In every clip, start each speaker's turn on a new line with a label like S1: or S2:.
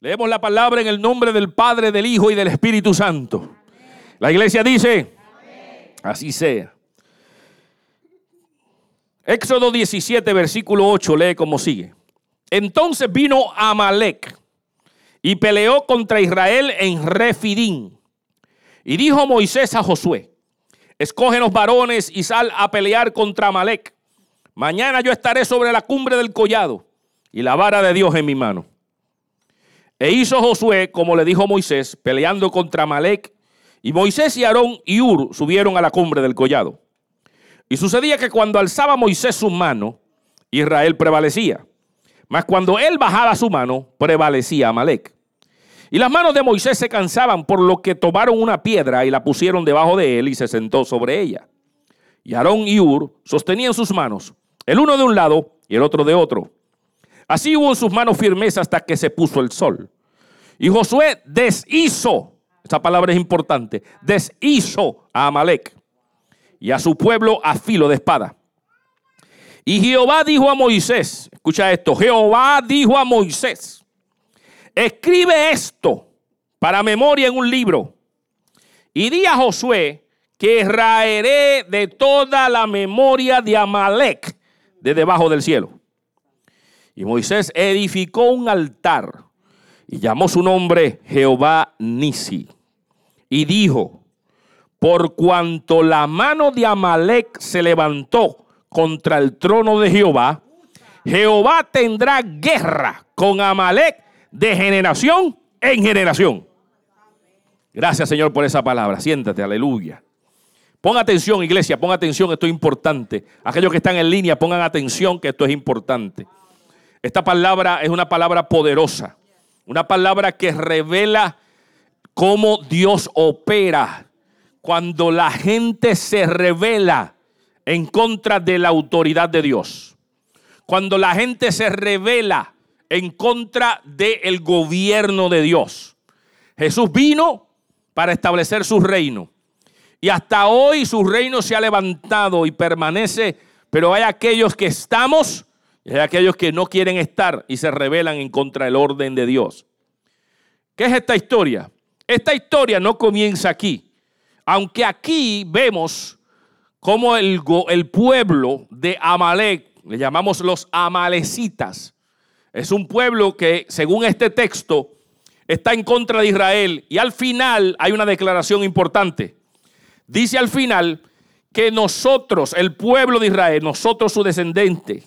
S1: Leemos la palabra en el nombre del Padre, del Hijo y del Espíritu Santo. La iglesia dice, así sea. Éxodo 17, versículo 8, lee como sigue. Entonces vino Amalek y peleó contra Israel en Refidín. Y dijo Moisés a Josué, escoge los varones y sal a pelear contra Amalek. Mañana yo estaré sobre la cumbre del collado y la vara de Dios en mi mano. E hizo Josué como le dijo Moisés, peleando contra Amalek. Y Moisés y Aarón y Ur subieron a la cumbre del collado. Y sucedía que cuando alzaba Moisés su mano, Israel prevalecía. Mas cuando él bajaba su mano, prevalecía Amalek. Y las manos de Moisés se cansaban, por lo que tomaron una piedra y la pusieron debajo de él y se sentó sobre ella. Y Aarón y Ur sostenían sus manos, el uno de un lado y el otro de otro. Así hubo en sus manos firmeza hasta que se puso el sol. Y Josué deshizo, esta palabra es importante, deshizo a Amalek y a su pueblo a filo de espada. Y Jehová dijo a Moisés, escucha esto, Jehová dijo a Moisés, escribe esto para memoria en un libro y di a Josué que raeré de toda la memoria de Amalek de debajo del cielo. Y Moisés edificó un altar y llamó su nombre Jehová Nisi. Y dijo, por cuanto la mano de Amalek se levantó contra el trono de Jehová, Jehová tendrá guerra con Amalek de generación en generación. Gracias Señor por esa palabra. Siéntate, aleluya. Pon atención, iglesia, pon atención, esto es importante. Aquellos que están en línea, pongan atención que esto es importante. Esta palabra es una palabra poderosa, una palabra que revela cómo Dios opera cuando la gente se revela en contra de la autoridad de Dios. Cuando la gente se revela en contra del gobierno de Dios. Jesús vino para establecer su reino. Y hasta hoy su reino se ha levantado y permanece, pero hay aquellos que estamos y hay aquellos que no quieren estar y se rebelan en contra del orden de Dios. ¿Qué es esta historia? Esta historia no comienza aquí, aunque aquí vemos como el, el pueblo de Amalek, le llamamos los amalecitas, es un pueblo que según este texto está en contra de Israel y al final hay una declaración importante. Dice al final que nosotros, el pueblo de Israel, nosotros su descendiente,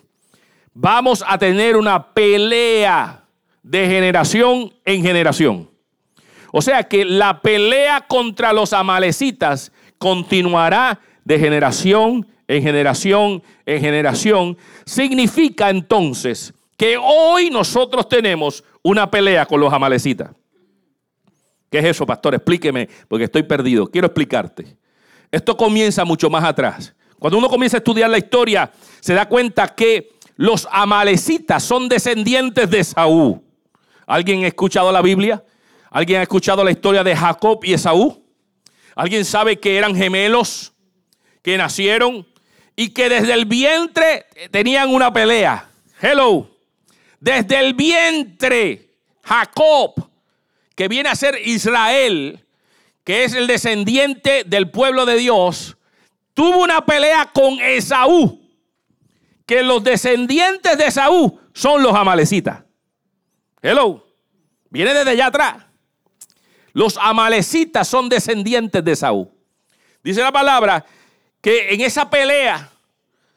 S1: vamos a tener una pelea de generación en generación. O sea que la pelea contra los amalecitas continuará de generación en generación en generación, significa entonces que hoy nosotros tenemos una pelea con los amalecitas. ¿Qué es eso, pastor? Explíqueme, porque estoy perdido. Quiero explicarte. Esto comienza mucho más atrás. Cuando uno comienza a estudiar la historia, se da cuenta que los amalecitas son descendientes de Saúl. ¿Alguien ha escuchado la Biblia? ¿Alguien ha escuchado la historia de Jacob y Esaú? ¿Alguien sabe que eran gemelos? que nacieron y que desde el vientre tenían una pelea. Hello. Desde el vientre, Jacob, que viene a ser Israel, que es el descendiente del pueblo de Dios, tuvo una pelea con Esaú. Que los descendientes de Esaú son los amalecitas. Hello. Viene desde allá atrás. Los amalecitas son descendientes de Esaú. Dice la palabra que en esa pelea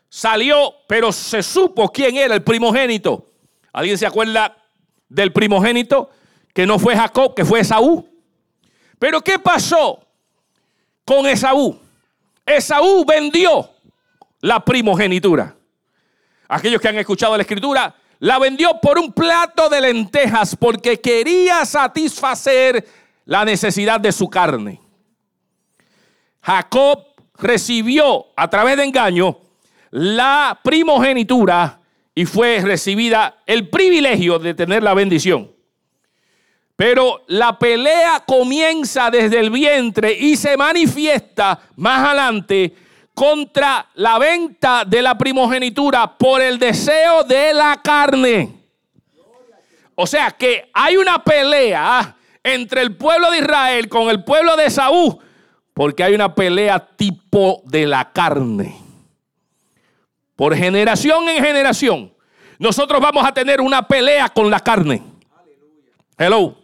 S1: salió, pero se supo quién era el primogénito. ¿Alguien se acuerda del primogénito? Que no fue Jacob, que fue Esaú. Pero ¿qué pasó con Esaú? Esaú vendió la primogenitura. Aquellos que han escuchado la escritura, la vendió por un plato de lentejas porque quería satisfacer la necesidad de su carne. Jacob recibió a través de engaño la primogenitura y fue recibida el privilegio de tener la bendición. Pero la pelea comienza desde el vientre y se manifiesta más adelante contra la venta de la primogenitura por el deseo de la carne. O sea que hay una pelea entre el pueblo de Israel con el pueblo de Saúl, porque hay una pelea tipo de la carne. Por generación en generación, nosotros vamos a tener una pelea con la carne. Hello.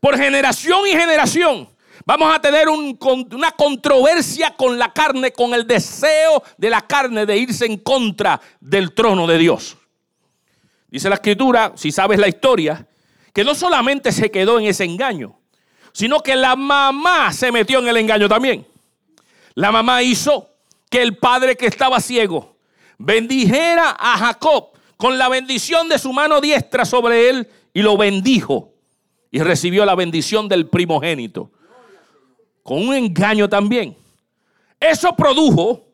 S1: Por generación y generación, vamos a tener una controversia con la carne, con el deseo de la carne de irse en contra del trono de Dios. Dice la escritura, si sabes la historia, que no solamente se quedó en ese engaño, sino que la mamá se metió en el engaño también. La mamá hizo que el padre que estaba ciego bendijera a Jacob con la bendición de su mano diestra sobre él y lo bendijo y recibió la bendición del primogénito. Con un engaño también. Eso produjo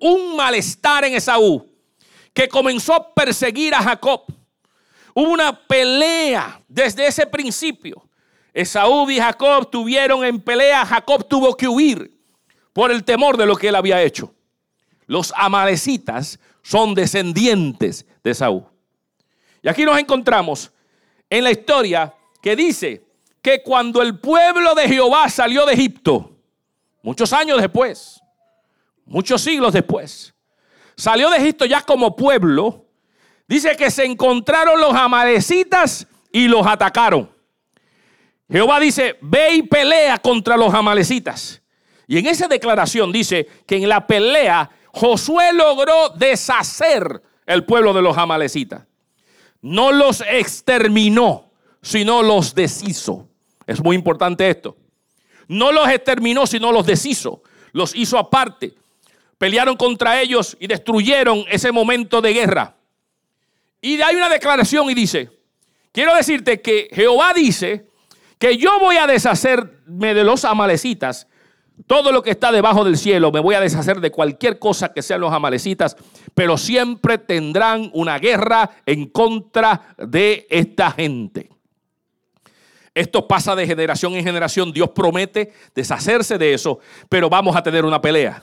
S1: un malestar en Esaú que comenzó a perseguir a Jacob. Hubo una pelea desde ese principio. Esaú y Jacob tuvieron en pelea. Jacob tuvo que huir por el temor de lo que él había hecho. Los amalecitas son descendientes de Esaú. Y aquí nos encontramos en la historia que dice que cuando el pueblo de Jehová salió de Egipto, muchos años después, muchos siglos después, salió de Egipto ya como pueblo, dice que se encontraron los amalecitas y los atacaron. Jehová dice, ve y pelea contra los amalecitas. Y en esa declaración dice que en la pelea Josué logró deshacer el pueblo de los amalecitas. No los exterminó, sino los deshizo. Es muy importante esto. No los exterminó, sino los deshizo. Los hizo aparte. Pelearon contra ellos y destruyeron ese momento de guerra. Y hay una declaración y dice, quiero decirte que Jehová dice que yo voy a deshacerme de los amalecitas todo lo que está debajo del cielo, me voy a deshacer de cualquier cosa que sean los amalecitas, pero siempre tendrán una guerra en contra de esta gente. Esto pasa de generación en generación. Dios promete deshacerse de eso, pero vamos a tener una pelea.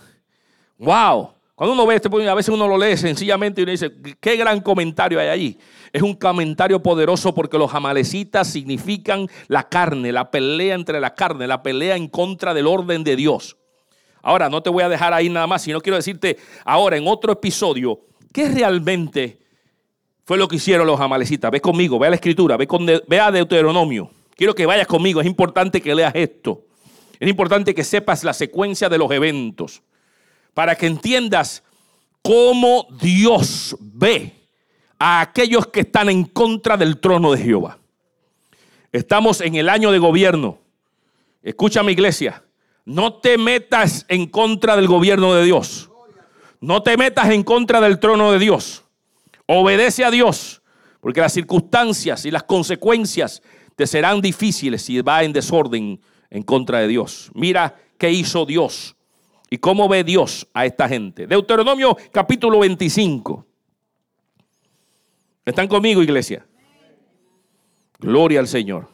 S1: ¡Wow! Cuando uno ve este, a veces uno lo lee sencillamente y uno dice, qué gran comentario hay allí. Es un comentario poderoso porque los amalecitas significan la carne, la pelea entre la carne, la pelea en contra del orden de Dios. Ahora, no te voy a dejar ahí nada más, sino quiero decirte ahora en otro episodio, ¿qué realmente fue lo que hicieron los amalecitas? Ve conmigo, ve a la escritura, ve, ve a Deuteronomio. Quiero que vayas conmigo, es importante que leas esto. Es importante que sepas la secuencia de los eventos para que entiendas cómo Dios ve a aquellos que están en contra del trono de Jehová. Estamos en el año de gobierno. Escucha mi iglesia, no te metas en contra del gobierno de Dios. No te metas en contra del trono de Dios. Obedece a Dios, porque las circunstancias y las consecuencias te serán difíciles si va en desorden en contra de Dios. Mira qué hizo Dios y cómo ve Dios a esta gente. Deuteronomio capítulo 25. ¿Están conmigo, iglesia? Gloria al Señor.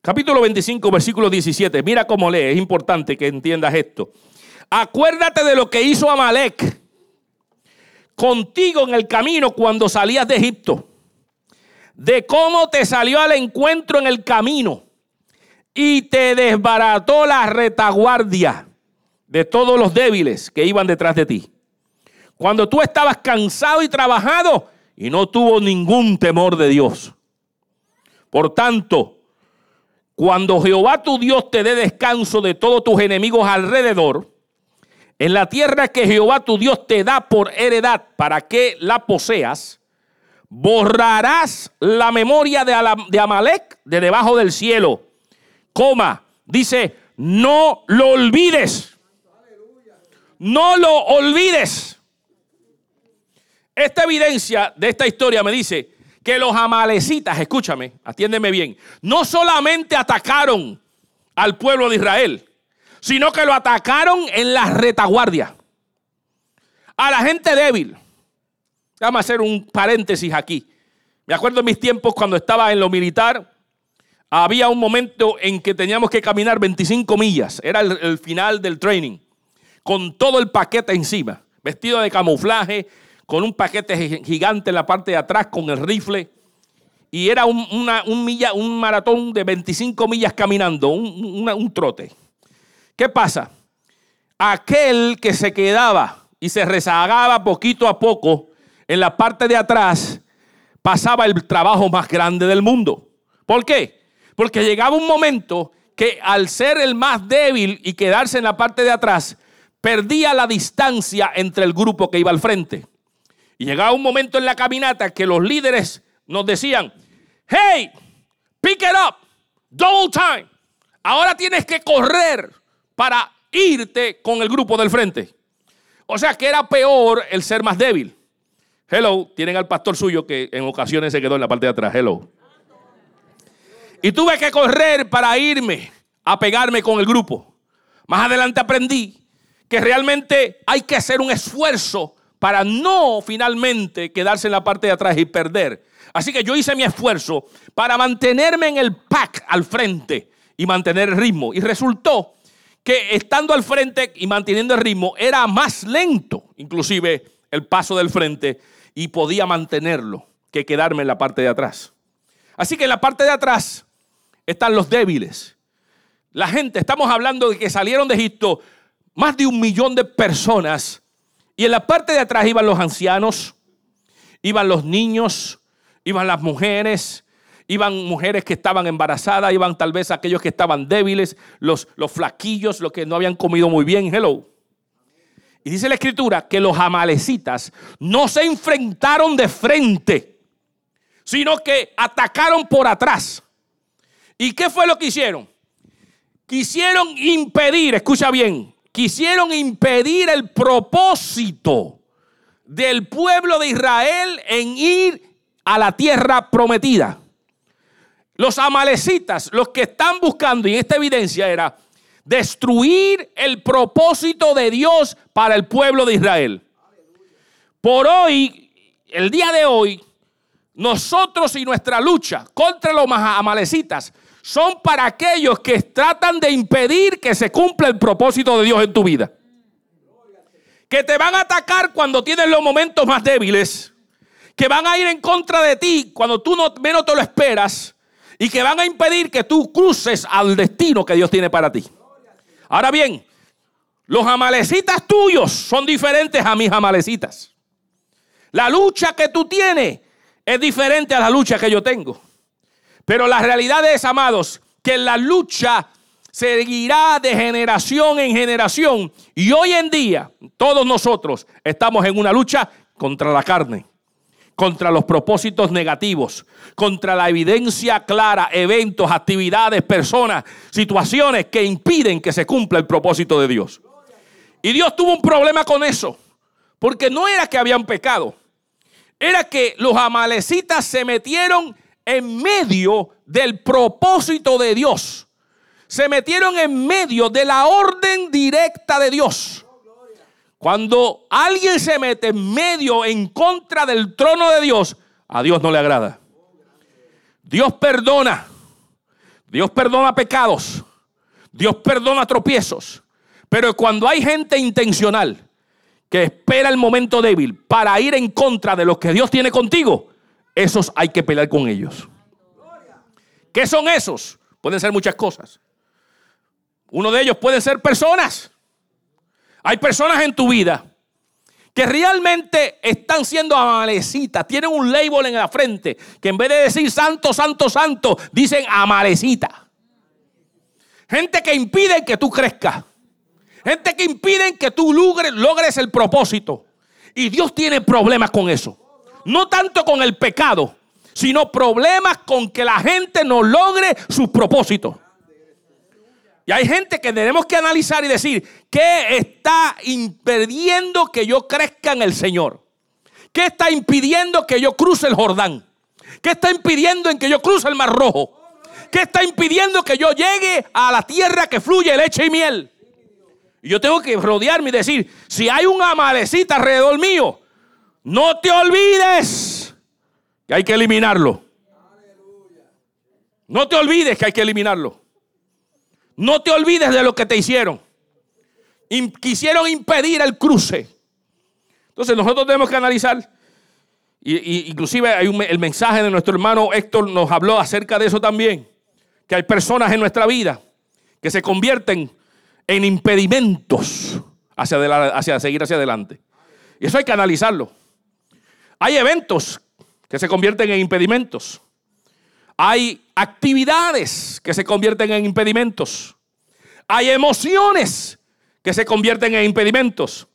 S1: Capítulo 25, versículo 17. Mira cómo lee, es importante que entiendas esto. Acuérdate de lo que hizo Amalek contigo en el camino cuando salías de Egipto. De cómo te salió al encuentro en el camino y te desbarató la retaguardia de todos los débiles que iban detrás de ti. Cuando tú estabas cansado y trabajado y no tuvo ningún temor de Dios. Por tanto, cuando Jehová tu Dios te dé descanso de todos tus enemigos alrededor, en la tierra que Jehová tu Dios te da por heredad para que la poseas, borrarás la memoria de Amalek de debajo del cielo coma, dice, no lo olvides. No lo olvides. Esta evidencia de esta historia me dice que los amalecitas, escúchame, atiéndeme bien, no solamente atacaron al pueblo de Israel, sino que lo atacaron en la retaguardia. A la gente débil. Vamos a hacer un paréntesis aquí. Me acuerdo en mis tiempos cuando estaba en lo militar, había un momento en que teníamos que caminar 25 millas, era el, final del training, con todo el paquete encima, vestido de camuflaje, con un paquete gigante en la parte de atrás con el rifle. Y era un, maratón de 25 millas caminando, un trote. ¿Qué pasa? Aquel que se quedaba y se rezagaba poquito a poco en la parte de atrás, pasaba el trabajo más grande del mundo. ¿Por qué? Porque llegaba un momento que al ser el más débil y quedarse en la parte de atrás, perdía la distancia entre el grupo que iba al frente. Y llegaba un momento en la caminata que los líderes nos decían, hey, pick it up, double time. Ahora tienes que correr para irte con el grupo del frente. O sea que era peor el ser más débil. Hello, tienen al pastor suyo que en ocasiones se quedó en la parte de atrás. Hello. Y tuve que correr para irme a pegarme con el grupo. Más adelante aprendí que realmente hay que hacer un esfuerzo para no finalmente quedarse en la parte de atrás y perder. Así que yo hice mi esfuerzo para mantenerme en el pack al frente y mantener el ritmo. Y resultó que estando al frente y manteniendo el ritmo era más lento, inclusive el paso del frente, y podía mantenerlo que quedarme en la parte de atrás. Así que en la parte de atrás están los débiles. La gente, estamos hablando de que salieron de Egipto más de un millón de personas y en la parte de atrás iban los ancianos, iban los niños, iban las mujeres, iban mujeres que estaban embarazadas, iban tal vez aquellos que estaban débiles, los, los flaquillos, los que no habían comido muy bien. Hello. Dice la escritura que los amalecitas no se enfrentaron de frente, sino que atacaron por atrás. ¿Y qué fue lo que hicieron? Quisieron impedir, escucha bien, quisieron impedir el propósito del pueblo de Israel en ir a la tierra prometida. Los amalecitas, los que están buscando, y esta evidencia era destruir el propósito de Dios para el pueblo de Israel. Por hoy, el día de hoy, nosotros y nuestra lucha contra los amalecitas son para aquellos que tratan de impedir que se cumpla el propósito de Dios en tu vida. Que te van a atacar cuando tienes los momentos más débiles. Que van a ir en contra de ti cuando tú no, menos te lo esperas. Y que van a impedir que tú cruces al destino que Dios tiene para ti. Ahora bien, los amalecitas tuyos son diferentes a mis amalecitas. La lucha que tú tienes es diferente a la lucha que yo tengo. Pero la realidad es, amados, que la lucha seguirá de generación en generación. Y hoy en día, todos nosotros estamos en una lucha contra la carne, contra los propósitos negativos, contra la evidencia clara, eventos, actividades, personas, situaciones que impiden que se cumpla el propósito de Dios. Y Dios tuvo un problema con eso, porque no era que habían pecado, era que los amalecitas se metieron en medio del propósito de Dios. Se metieron en medio de la orden directa de Dios. Cuando alguien se mete en medio en contra del trono de Dios, a Dios no le agrada. Dios perdona. Dios perdona pecados. Dios perdona tropiezos. Pero cuando hay gente intencional que espera el momento débil para ir en contra de lo que Dios tiene contigo, esos hay que pelear con ellos. ¿Qué son esos? Pueden ser muchas cosas. Uno de ellos puede ser personas. Hay personas en tu vida que realmente están siendo amalecitas, tienen un label en la frente, que en vez de decir santo, santo, santo, dicen amalecita. Gente que impiden que tú crezcas. Gente que impiden que tú logres, logres el propósito. Y Dios tiene problemas con eso. No tanto con el pecado, sino problemas con que la gente no logre sus propósitos. Y hay gente que tenemos que analizar y decir, ¿qué está impidiendo que yo crezca en el Señor? ¿Qué está impidiendo que yo cruce el Jordán? ¿Qué está impidiendo en que yo cruce el Mar Rojo? ¿Qué está impidiendo que yo llegue a la tierra que fluye leche y miel? Y yo tengo que rodearme y decir, si hay un amalecita alrededor mío, no te olvides que hay que eliminarlo. No te olvides que hay que eliminarlo. No te olvides de lo que te hicieron. quisieron impedir el cruce. Entonces nosotros tenemos que analizar, y, inclusive hay el mensaje de nuestro hermano Héctor nos habló acerca de eso también, que hay personas en nuestra vida que se convierten en impedimentos hacia, hacia seguir hacia adelante. Y eso hay que analizarlo. Hay eventos que se convierten en impedimentos. Hay actividades que se convierten en impedimentos. Hay emociones que se convierten en impedimentos.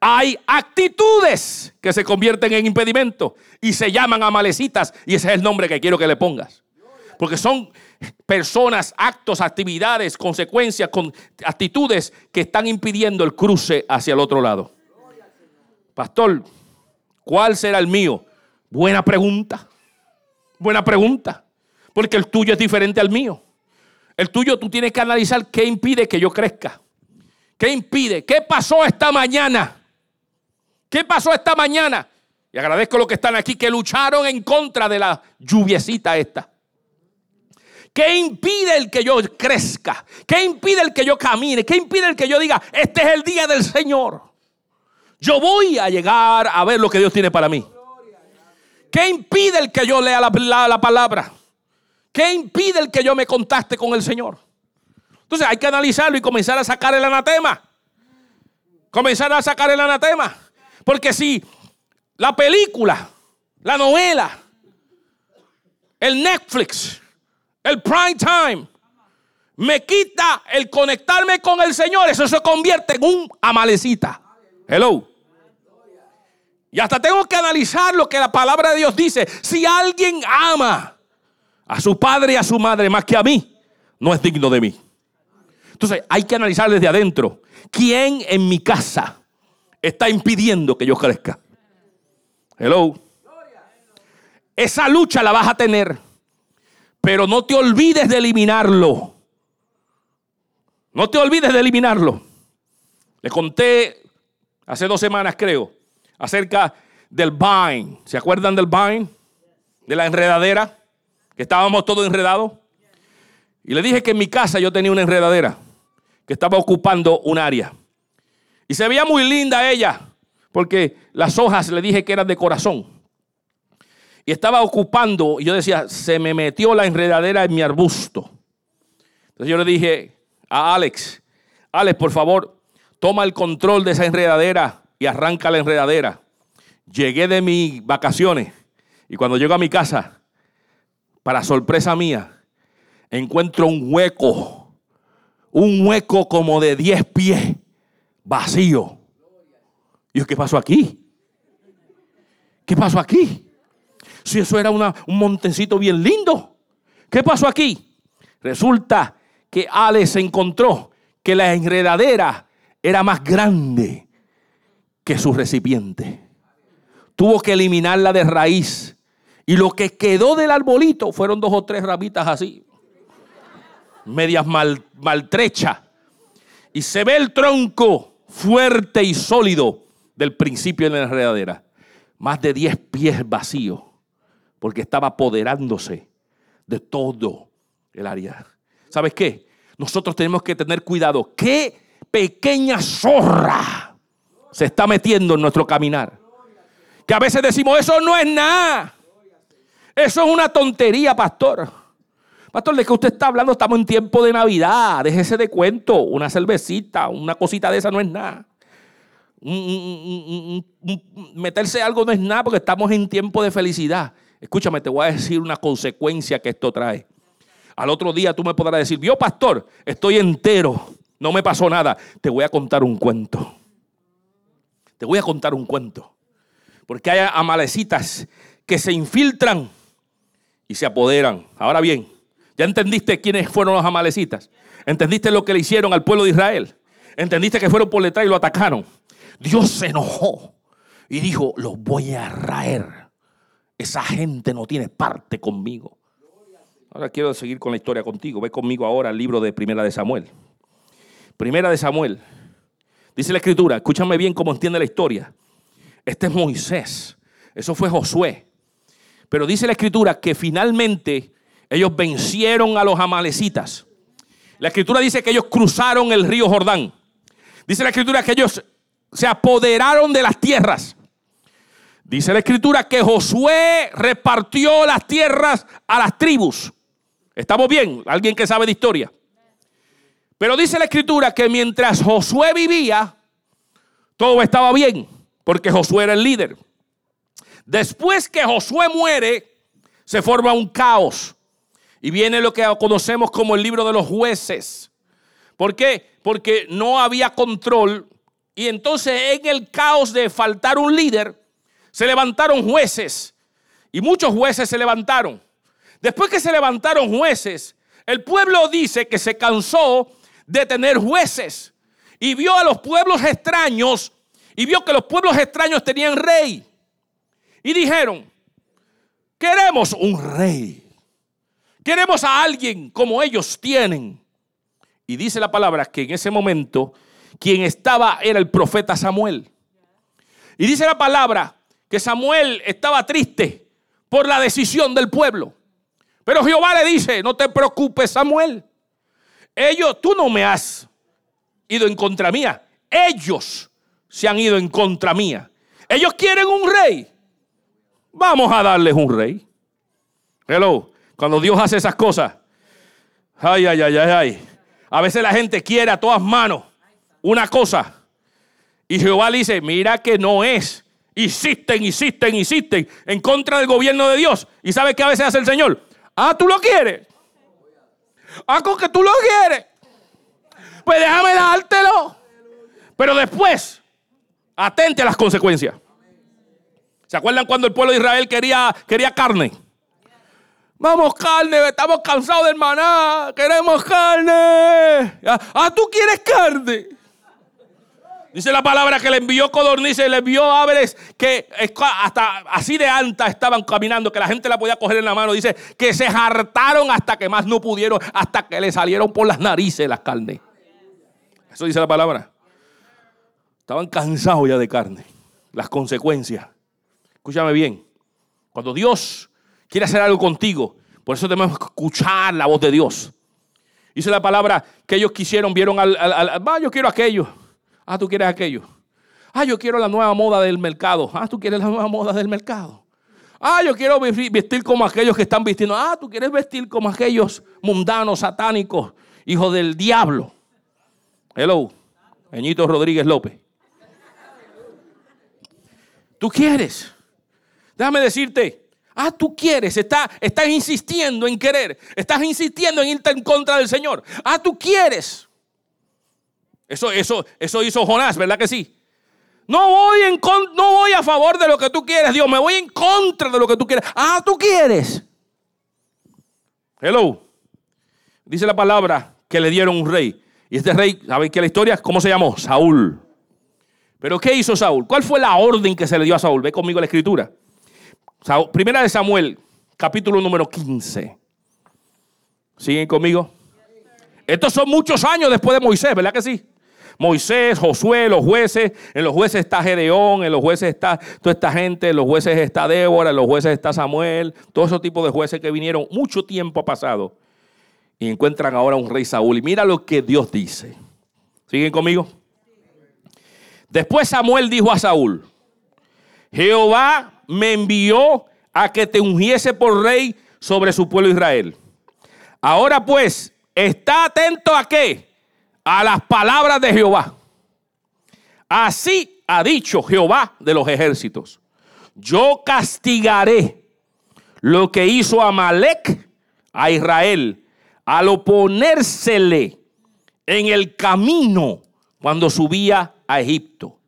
S1: Hay actitudes que se convierten en impedimentos y se llaman amalecitas y ese es el nombre que quiero que le pongas. Porque son personas, actos, actividades, consecuencias, con actitudes que están impidiendo el cruce hacia el otro lado. Pastor, ¿cuál será el mío? Buena pregunta. Buena pregunta. Porque el tuyo es diferente al mío. El tuyo tú tienes que analizar qué impide que yo crezca. ¿Qué impide? ¿Qué pasó esta mañana? ¿Qué pasó esta mañana? Y agradezco a los que están aquí que lucharon en contra de la lluviecita esta. ¿Qué impide el que yo crezca? ¿Qué impide el que yo camine? ¿Qué impide el que yo diga, este es el día del Señor? Yo voy a llegar a ver lo que Dios tiene para mí. ¿Qué impide el que yo lea la, la palabra? ¿Qué impide el que yo me contacte con el Señor? Entonces hay que analizarlo y comenzar a sacar el anatema. Comenzar a sacar el anatema. Porque si la película, la novela, el Netflix, el prime time, me quita el conectarme con el Señor, eso se convierte en un amalecita. Hello. Y hasta tengo que analizar lo que la palabra de Dios dice. Si alguien ama a su padre y a su madre más que a mí, no es digno de mí. Entonces hay que analizar desde adentro. ¿Quién en mi casa está impidiendo que yo crezca. Hello. Esa lucha la vas a tener, pero no te olvides de eliminarlo. No te olvides de eliminarlo. Le conté hace dos semanas, creo, acerca del vine. ¿Se acuerdan del vine? De la enredadera, que estábamos todos enredados. Y le dije que en mi casa yo tenía una enredadera que estaba ocupando un área. Y se veía muy linda ella, porque las hojas le dije que eran de corazón. Y estaba ocupando, y yo decía, se me metió la enredadera en mi arbusto. Entonces yo le dije a Alex, Alex, por favor, toma el control de esa enredadera y arranca la enredadera. Llegué de mis vacaciones y cuando llego a mi casa, para sorpresa mía, encuentro un hueco, un hueco como de 10 pies vacío. ¿Y qué pasó aquí? ¿Qué pasó aquí? Si eso era un montecito bien lindo. ¿Qué pasó aquí? Resulta que Alex encontró que la enredadera era más grande que su recipiente. Tuvo que eliminarla de raíz. Y lo que quedó del arbolito fueron dos o tres ramitas así, medias mal, maltrechas. Y se ve el tronco fuerte y sólido del principio de la enredadera. Más de 10 pies vacíos, porque estaba apoderándose de todo el área. ¿Sabes qué? Nosotros tenemos que tener cuidado. ¿Qué pequeña zorra se está metiendo en nuestro caminar? Que a veces decimos, eso no es nada. Eso es una tontería, pastor. Pastor, ¿de qué usted está hablando? Estamos en tiempo de Navidad. Déjese de cuento. Una cervecita, una cosita de esa no es nada. meterse algo no es nada porque estamos en tiempo de felicidad. Escúchame, te voy a decir una consecuencia que esto trae. Al otro día tú me podrás decir, vio pastor, estoy entero, no me pasó nada. Te voy a contar un cuento. Te voy a contar un cuento. Porque hay amalecitas que se infiltran y se apoderan. Ahora bien, ¿Ya entendiste quiénes fueron los amalecitas? ¿Entendiste lo que le hicieron al pueblo de Israel? ¿Entendiste que fueron por detrás y lo atacaron? Dios se enojó y dijo, los voy a raer. Esa gente no tiene parte conmigo. Ahora quiero seguir con la historia contigo. Ve conmigo ahora al libro de Primera de Samuel. Primera de Samuel. Dice la escritura, escúchame bien cómo entiende la historia. Este es Moisés. Eso fue Josué. Pero dice la escritura que finalmente ellos vencieron a los amalecitas. La escritura dice que ellos cruzaron el río Jordán. Dice la escritura que ellos se apoderaron de las tierras. Dice la escritura que Josué repartió las tierras a las tribus. ¿Estamos bien? ¿Alguien que sabe de historia? Pero dice la escritura que mientras Josué vivía, todo estaba bien, porque Josué era el líder. Después que Josué muere, se forma un caos. Y viene lo que conocemos como el libro de los jueces. ¿Por qué? Porque no había control. Y entonces en el caos de faltar un líder, se levantaron jueces. Y muchos jueces se levantaron. Después que se levantaron jueces, el pueblo dice que se cansó de tener jueces. Y vio a los pueblos extraños. Y vio que los pueblos extraños tenían rey. Y dijeron, queremos un rey. Queremos a alguien como ellos tienen. Y dice la palabra que en ese momento quien estaba era el profeta Samuel. Y dice la palabra que Samuel estaba triste por la decisión del pueblo. Pero Jehová le dice, no te preocupes Samuel. Ellos, tú no me has ido en contra mía. Ellos se han ido en contra mía. Ellos quieren un rey. Vamos a darles un rey. Hello. Cuando Dios hace esas cosas. Ay, ay, ay, ay, ay. A veces la gente quiere a todas manos una cosa. Y Jehová le dice, mira que no es. Insisten, insisten, insisten en contra del gobierno de Dios. ¿Y sabe qué a veces hace el Señor? Ah, tú lo quieres. Ah, con que tú lo quieres. Pues déjame dártelo. Pero después, atente a las consecuencias. ¿Se acuerdan cuando el pueblo de Israel quería, quería carne? Vamos carne, estamos cansados del maná, queremos carne. Ah, tú quieres carne. Dice la palabra que le envió codornices, le envió aves que hasta así de alta estaban caminando, que la gente la podía coger en la mano. Dice que se hartaron hasta que más no pudieron, hasta que le salieron por las narices las carnes. Eso dice la palabra. Estaban cansados ya de carne. Las consecuencias. Escúchame bien. Cuando Dios quiere hacer algo contigo. Por eso tenemos que escuchar la voz de Dios. Dice la palabra que ellos quisieron, vieron al, ah, yo quiero aquello. Ah, tú quieres aquello. Ah, yo quiero la nueva moda del mercado. Ah, tú quieres la nueva moda del mercado. Ah, yo quiero vestir como aquellos que están vistiendo. Ah, tú quieres vestir como aquellos mundanos, satánicos, hijos del diablo. Hello, Eñito Rodríguez López. Tú quieres. Déjame decirte, Ah, tú quieres, estás, estás insistiendo en querer, estás insistiendo en irte en contra del Señor. Ah, tú quieres. Eso, eso, eso hizo Jonás, ¿verdad que sí? No voy, en, no voy a favor de lo que tú quieres, Dios, me voy en contra de lo que tú quieres. Ah, tú quieres. Hello. Dice la palabra que le dieron un rey. Y este rey, ¿saben qué la historia? ¿Cómo se llamó? Saúl. Pero ¿qué hizo Saúl? ¿Cuál fue la orden que se le dio a Saúl? Ve conmigo la escritura. Primera de Samuel, capítulo número 15. ¿Siguen conmigo? Estos son muchos años después de Moisés, ¿verdad que sí? Moisés, Josué, los jueces, en los jueces está Gedeón, en los jueces está toda esta gente, en los jueces está Débora, en los jueces está Samuel, todos esos tipos de jueces que vinieron, mucho tiempo ha pasado y encuentran ahora un rey Saúl. Y mira lo que Dios dice. ¿Siguen conmigo? Después Samuel dijo a Saúl, Jehová me envió a que te ungiese por rey sobre su pueblo Israel. Ahora pues, está atento a qué? A las palabras de Jehová. Así ha dicho Jehová de los ejércitos. Yo castigaré lo que hizo Amalek a Israel al oponérsele en el camino cuando subía a Egipto.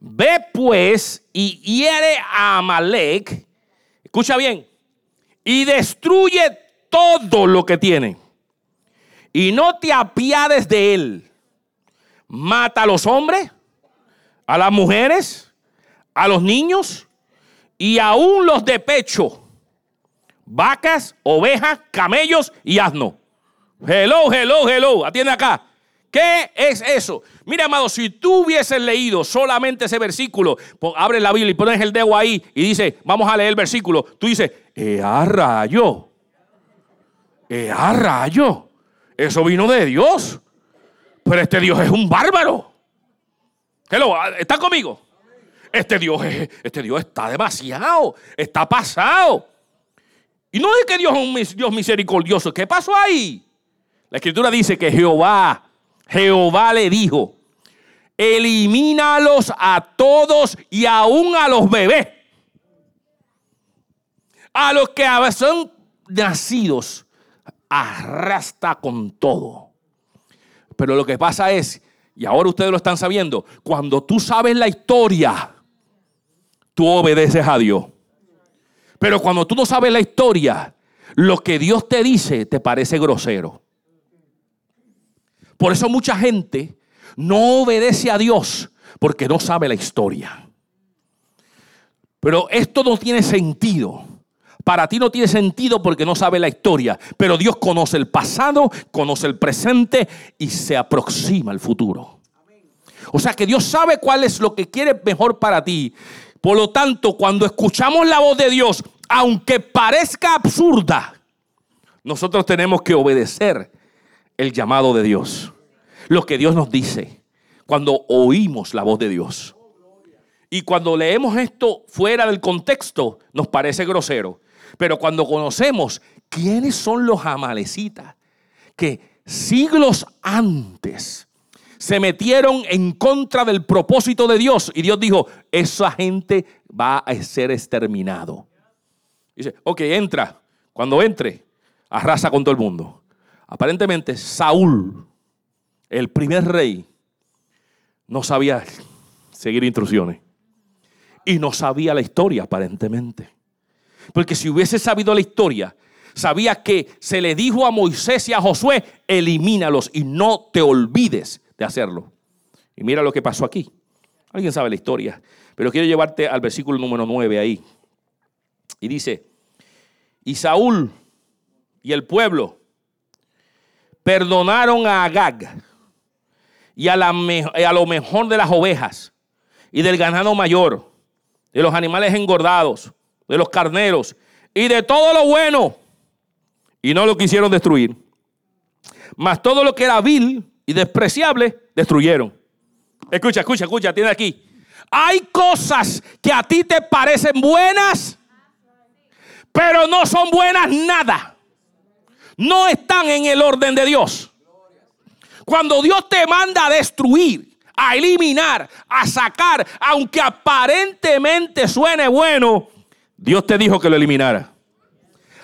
S1: Ve pues y hiere a Amalek, escucha bien, y destruye todo lo que tiene. Y no te apiades de él. Mata a los hombres, a las mujeres, a los niños y aún los de pecho. Vacas, ovejas, camellos y asno. Hello, hello, hello. Atiende acá. ¿Qué es eso? Mira, amado, si tú hubieses leído solamente ese versículo, abre la Biblia y pones el dedo ahí y dice, vamos a leer el versículo, tú dices, ¡eh, rayo! ¡eh, rayo! Eso vino de Dios. Pero este Dios es un bárbaro. Hello, ¿está conmigo? Este Dios, este Dios está demasiado, está pasado. Y no es que Dios es un Dios misericordioso. ¿Qué pasó ahí? La escritura dice que Jehová, Jehová le dijo, elimínalos a todos y aún a los bebés. A los que son nacidos, arrastra con todo. Pero lo que pasa es, y ahora ustedes lo están sabiendo, cuando tú sabes la historia, tú obedeces a Dios. Pero cuando tú no sabes la historia, lo que Dios te dice te parece grosero. Por eso mucha gente no obedece a Dios porque no sabe la historia. Pero esto no tiene sentido. Para ti no tiene sentido porque no sabe la historia. Pero Dios conoce el pasado, conoce el presente y se aproxima al futuro. O sea que Dios sabe cuál es lo que quiere mejor para ti. Por lo tanto, cuando escuchamos la voz de Dios, aunque parezca absurda, nosotros tenemos que obedecer el llamado de Dios. Lo que Dios nos dice cuando oímos la voz de Dios. Y cuando leemos esto fuera del contexto, nos parece grosero. Pero cuando conocemos quiénes son los amalecitas que siglos antes se metieron en contra del propósito de Dios y Dios dijo, esa gente va a ser exterminado. Dice, ok, entra. Cuando entre, arrasa con todo el mundo. Aparentemente, Saúl, el primer rey, no sabía seguir instrucciones. Y no sabía la historia, aparentemente. Porque si hubiese sabido la historia, sabía que se le dijo a Moisés y a Josué, elimínalos y no te olvides de hacerlo. Y mira lo que pasó aquí. Alguien sabe la historia, pero quiero llevarte al versículo número 9 ahí. Y dice, y Saúl y el pueblo perdonaron a Agag y a, la, lo mejor de las ovejas y del ganado mayor, de los animales engordados, de los carneros y de todo lo bueno. Y no lo quisieron destruir. Mas todo lo que era vil y despreciable, destruyeron. Escucha, escucha, escucha, tiene aquí. Hay cosas que a ti te parecen buenas, pero no son buenas nada. No están en el orden de Dios. Cuando Dios te manda a destruir, a eliminar, a sacar, aunque aparentemente suene bueno, Dios te dijo que lo eliminara.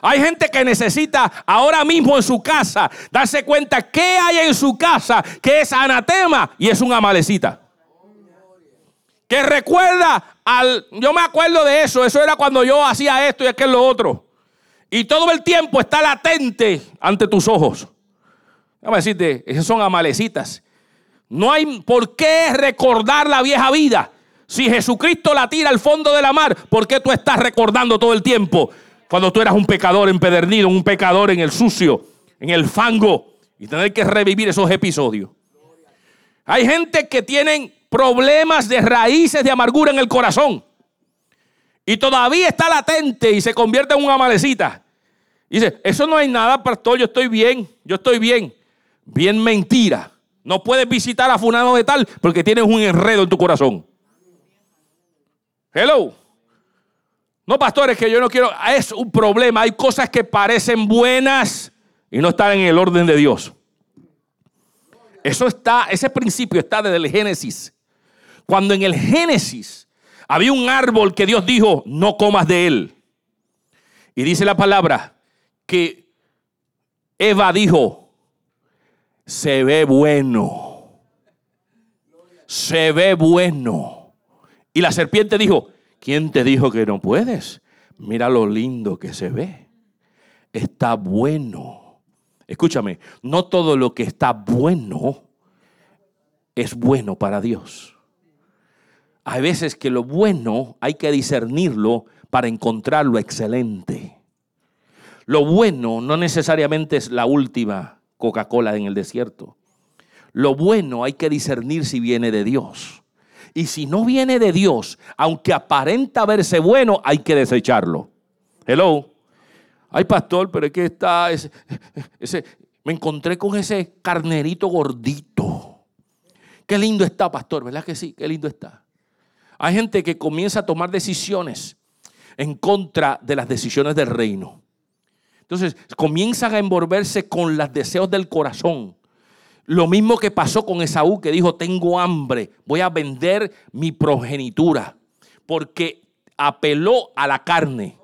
S1: Hay gente que necesita ahora mismo en su casa darse cuenta qué hay en su casa que es anatema y es un amalecita. Que recuerda al. Yo me acuerdo de eso. Eso era cuando yo hacía esto y aquel lo otro. Y todo el tiempo está latente ante tus ojos. Déjame decirte, esas son amalecitas. No hay por qué recordar la vieja vida. Si Jesucristo la tira al fondo de la mar, ¿por qué tú estás recordando todo el tiempo? Cuando tú eras un pecador empedernido, un pecador en el sucio, en el fango, y tener que revivir esos episodios. Hay gente que tienen problemas de raíces de amargura en el corazón. Y todavía está latente y se convierte en una malecita. Y dice, eso no hay nada, pastor, yo estoy bien, yo estoy bien bien mentira. No puedes visitar a Funano de tal porque tienes un enredo en tu corazón. Hello. No, pastores, que yo no quiero. Es un problema. Hay cosas que parecen buenas y no están en el orden de Dios. Eso está, ese principio está desde el Génesis. Cuando en el Génesis había un árbol que Dios dijo, no comas de él. Y dice la palabra que Eva dijo, se ve bueno. Se ve bueno. Y la serpiente dijo, ¿quién te dijo que no puedes? Mira lo lindo que se ve. Está bueno. Escúchame, no todo lo que está bueno es bueno para Dios. Hay veces que lo bueno hay que discernirlo para encontrar lo excelente. Lo bueno no necesariamente es la última Coca-Cola en el desierto. Lo bueno hay que discernir si viene de Dios. Y si no viene de Dios, aunque aparenta verse bueno, hay que desecharlo. Hello. Ay, pastor, pero es que está ese, me encontré con ese carnerito gordito. Qué lindo está, pastor, ¿verdad que sí? Qué lindo está. Hay gente que comienza a tomar decisiones en contra de las decisiones del reino. Entonces comienzan a envolverse con los deseos del corazón. Lo mismo que pasó con Esaú que dijo, tengo hambre, voy a vender mi progenitura, porque apeló a la carne.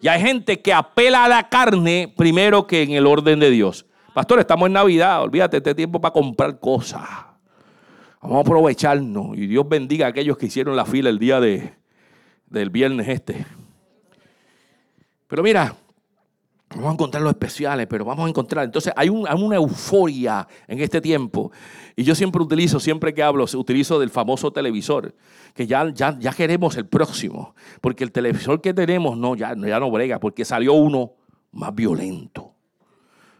S1: Y hay gente que apela a la carne primero que en el orden de Dios. Pastor, estamos en Navidad, olvídate este tiempo para comprar cosas. Vamos a aprovecharnos y Dios bendiga a aquellos que hicieron la fila el día de, del viernes este. Pero mira, vamos a encontrar los especiales, pero vamos a encontrar. Entonces hay, una euforia en este tiempo. Y yo siempre utilizo, siempre que hablo, utilizo del famoso televisor, que ya, ya, queremos el próximo. Porque el televisor que tenemos no, ya, ya no brega, porque salió uno más violento.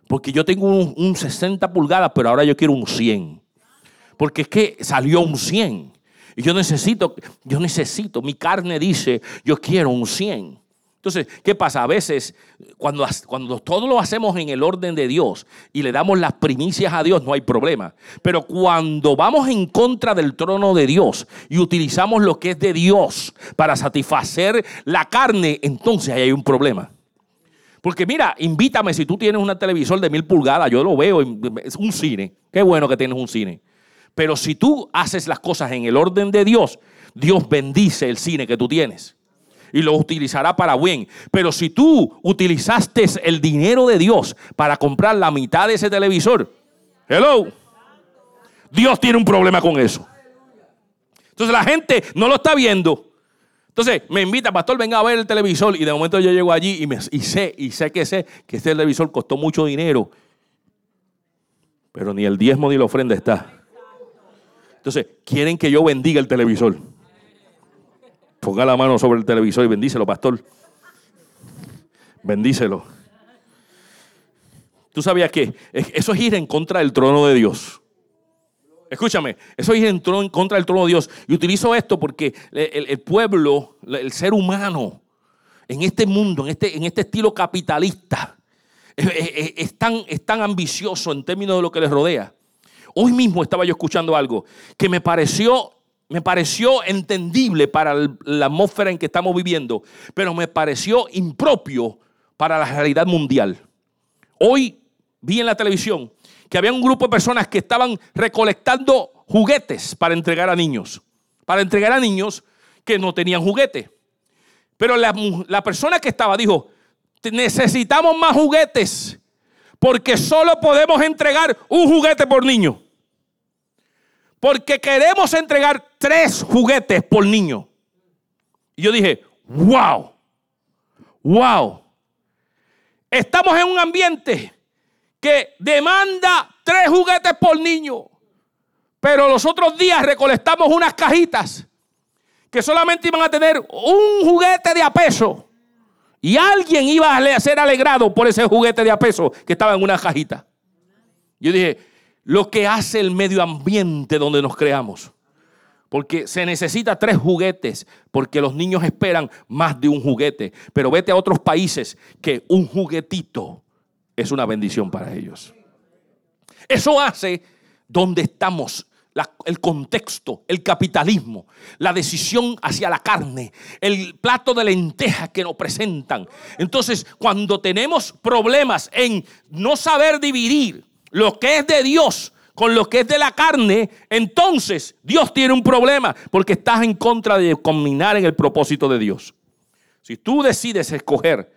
S1: Porque yo tengo un, un 60 pulgadas, pero ahora yo quiero un 100 porque es que salió un 100. Y yo necesito, yo necesito, mi carne dice, yo quiero un 100. Entonces, ¿qué pasa? A veces, cuando, cuando todo lo hacemos en el orden de Dios y le damos las primicias a Dios, no hay problema. Pero cuando vamos en contra del trono de Dios y utilizamos lo que es de Dios para satisfacer la carne, entonces ahí hay un problema. Porque mira, invítame si tú tienes un televisor de mil pulgadas, yo lo veo, es un cine. Qué bueno que tienes un cine. Pero si tú haces las cosas en el orden de Dios, Dios bendice el cine que tú tienes y lo utilizará para bien. Pero si tú utilizaste el dinero de Dios para comprar la mitad de ese televisor, hello, Dios tiene un problema con eso. Entonces la gente no lo está viendo. Entonces me invita, pastor, venga a ver el televisor. Y de momento yo llego allí y, sé, y sé que sé que este televisor costó mucho dinero. Pero ni el diezmo ni la ofrenda está. Entonces, quieren que yo bendiga el televisor. Ponga la mano sobre el televisor y bendícelo, pastor. Bendícelo. Tú sabías que eso es ir en contra del trono de Dios. Escúchame, eso es ir en, contra del trono de Dios. Y utilizo esto porque el, pueblo, el ser humano, en este mundo, en este, en este estilo capitalista, es, tan, es tan ambicioso en términos de lo que les rodea Hoy mismo estaba yo escuchando algo que me pareció, me pareció entendible para la atmósfera en que estamos viviendo, pero me pareció impropio para la realidad mundial. Hoy vi en la televisión que había un grupo de personas que estaban recolectando juguetes para entregar a niños, para entregar a niños que no tenían juguete. Pero la, la persona que estaba dijo, necesitamos más juguetes porque solo podemos entregar un juguete por niño. Porque queremos entregar tres juguetes por niño. Y yo dije, wow, wow. Estamos en un ambiente que demanda tres juguetes por niño. Pero los otros días recolectamos unas cajitas que solamente iban a tener un juguete de a peso. Y alguien iba a ser alegrado por ese juguete de a peso que estaba en una cajita. Yo dije, lo que hace el medio ambiente donde nos creamos. Porque se necesita tres juguetes, porque los niños esperan más de un juguete. Pero vete a otros países que un juguetito es una bendición para ellos. Eso hace donde estamos el contexto, el capitalismo, la decisión hacia la carne, el plato de lentejas que nos presentan. Entonces, cuando tenemos problemas en no saber dividir lo que es de Dios con lo que es de la carne, entonces Dios tiene un problema porque estás en contra de combinar en el propósito de Dios. Si tú decides escoger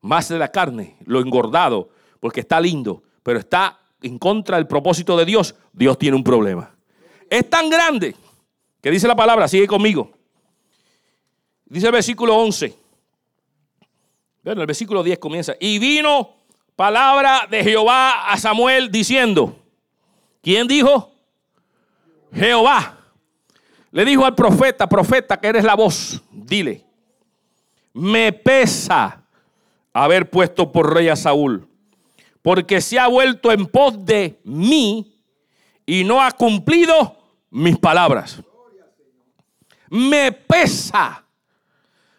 S1: más de la carne, lo engordado, porque está lindo, pero está en contra del propósito de Dios, Dios tiene un problema es tan grande que dice la palabra, sigue conmigo. Dice el versículo 11. Bueno, el versículo 10 comienza. Y vino palabra de Jehová a Samuel diciendo, ¿quién dijo? Jehová. Le dijo al profeta, profeta, que eres la voz, dile, me pesa haber puesto por rey a Saúl, porque se ha vuelto en pos de mí y no ha cumplido mis palabras. Me pesa.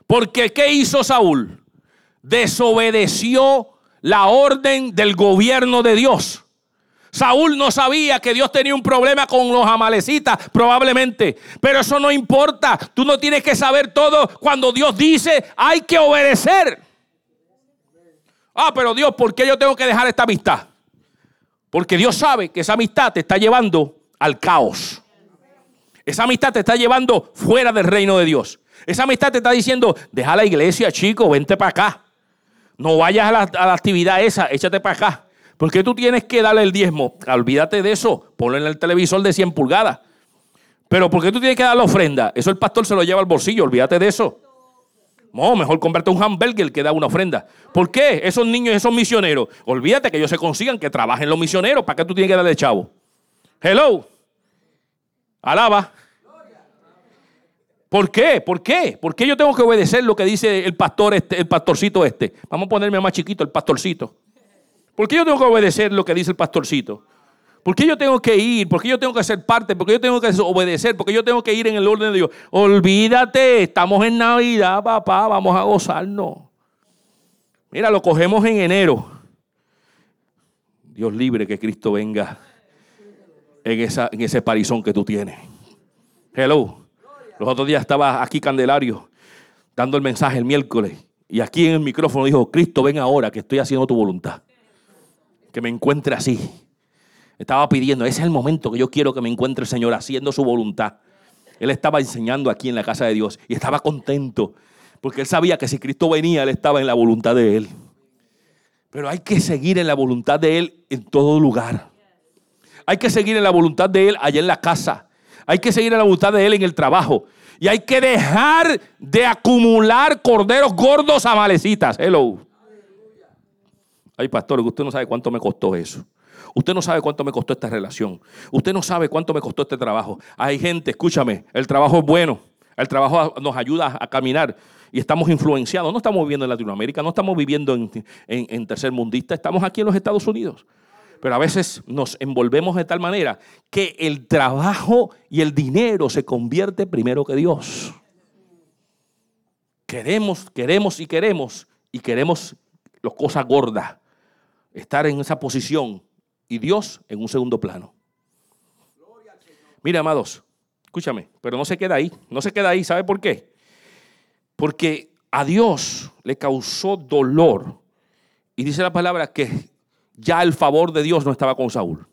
S1: Porque ¿qué hizo Saúl? Desobedeció la orden del gobierno de Dios. Saúl no sabía que Dios tenía un problema con los amalecitas, probablemente. Pero eso no importa. Tú no tienes que saber todo. Cuando Dios dice, hay que obedecer. Ah, pero Dios, ¿por qué yo tengo que dejar esta amistad? Porque Dios sabe que esa amistad te está llevando al caos. Esa amistad te está llevando fuera del reino de Dios. Esa amistad te está diciendo, deja la iglesia, chico, vente para acá. No vayas a la, actividad esa, échate para acá. ¿Por qué tú tienes que darle el diezmo? Olvídate de eso. Ponlo en el televisor de 100 pulgadas. Pero ¿por qué tú tienes que dar la ofrenda? Eso el pastor se lo lleva al bolsillo. Olvídate de eso. No, mejor comprarte un hamburger que da una ofrenda. ¿Por qué? Esos niños, esos misioneros. Olvídate que ellos se consigan que trabajen los misioneros. ¿Para qué tú tienes que darle chavo? Hello. Alaba. ¿Por qué? ¿Por qué? ¿Por qué yo tengo que obedecer lo que dice el pastor este, el pastorcito este? Vamos a ponerme más chiquito, el pastorcito. ¿Por qué yo tengo que obedecer lo que dice el pastorcito? ¿Por qué yo tengo que ir? ¿Por qué yo tengo que ser parte? ¿Por qué yo tengo que obedecer? ¿Por qué yo tengo que ir en el orden de Dios? Olvídate, estamos en Navidad, papá, vamos a gozarnos. Mira, lo cogemos en enero. Dios libre que Cristo venga en, esa, en ese parizón que tú tienes. Hello. Los otros días estaba aquí Candelario dando el mensaje el miércoles y aquí en el micrófono dijo, Cristo, ven ahora que estoy haciendo tu voluntad que me encuentre así. Estaba pidiendo, ese es el momento que yo quiero que me encuentre el Señor haciendo su voluntad. Él estaba enseñando aquí en la casa de Dios y estaba contento porque él sabía que si Cristo venía, él estaba en la voluntad de Él. Pero hay que seguir en la voluntad de Él en todo lugar. Hay que seguir en la voluntad de Él allá en la casa. Hay que seguir en la voluntad de Él en el trabajo. Y hay que dejar de acumular corderos gordos a malecitas. Hello. Ay, pastor, usted no sabe cuánto me costó eso. Usted no sabe cuánto me costó esta relación. Usted no sabe cuánto me costó este trabajo. Hay gente, escúchame, el trabajo es bueno. El trabajo nos ayuda a caminar y estamos influenciados. No estamos viviendo en Latinoamérica, no estamos viviendo en, en, tercer estamos aquí en los Estados Unidos. Pero a veces nos envolvemos de tal manera que el trabajo y el dinero se convierte primero que Dios. Queremos, queremos y queremos y queremos las cosas gordas estar en esa posición y Dios en un segundo plano. Mira, amados, escúchame, pero no se queda ahí, no se queda ahí, ¿sabe por qué? Porque a Dios le causó dolor y dice la palabra que ya el favor de Dios no estaba con Saúl.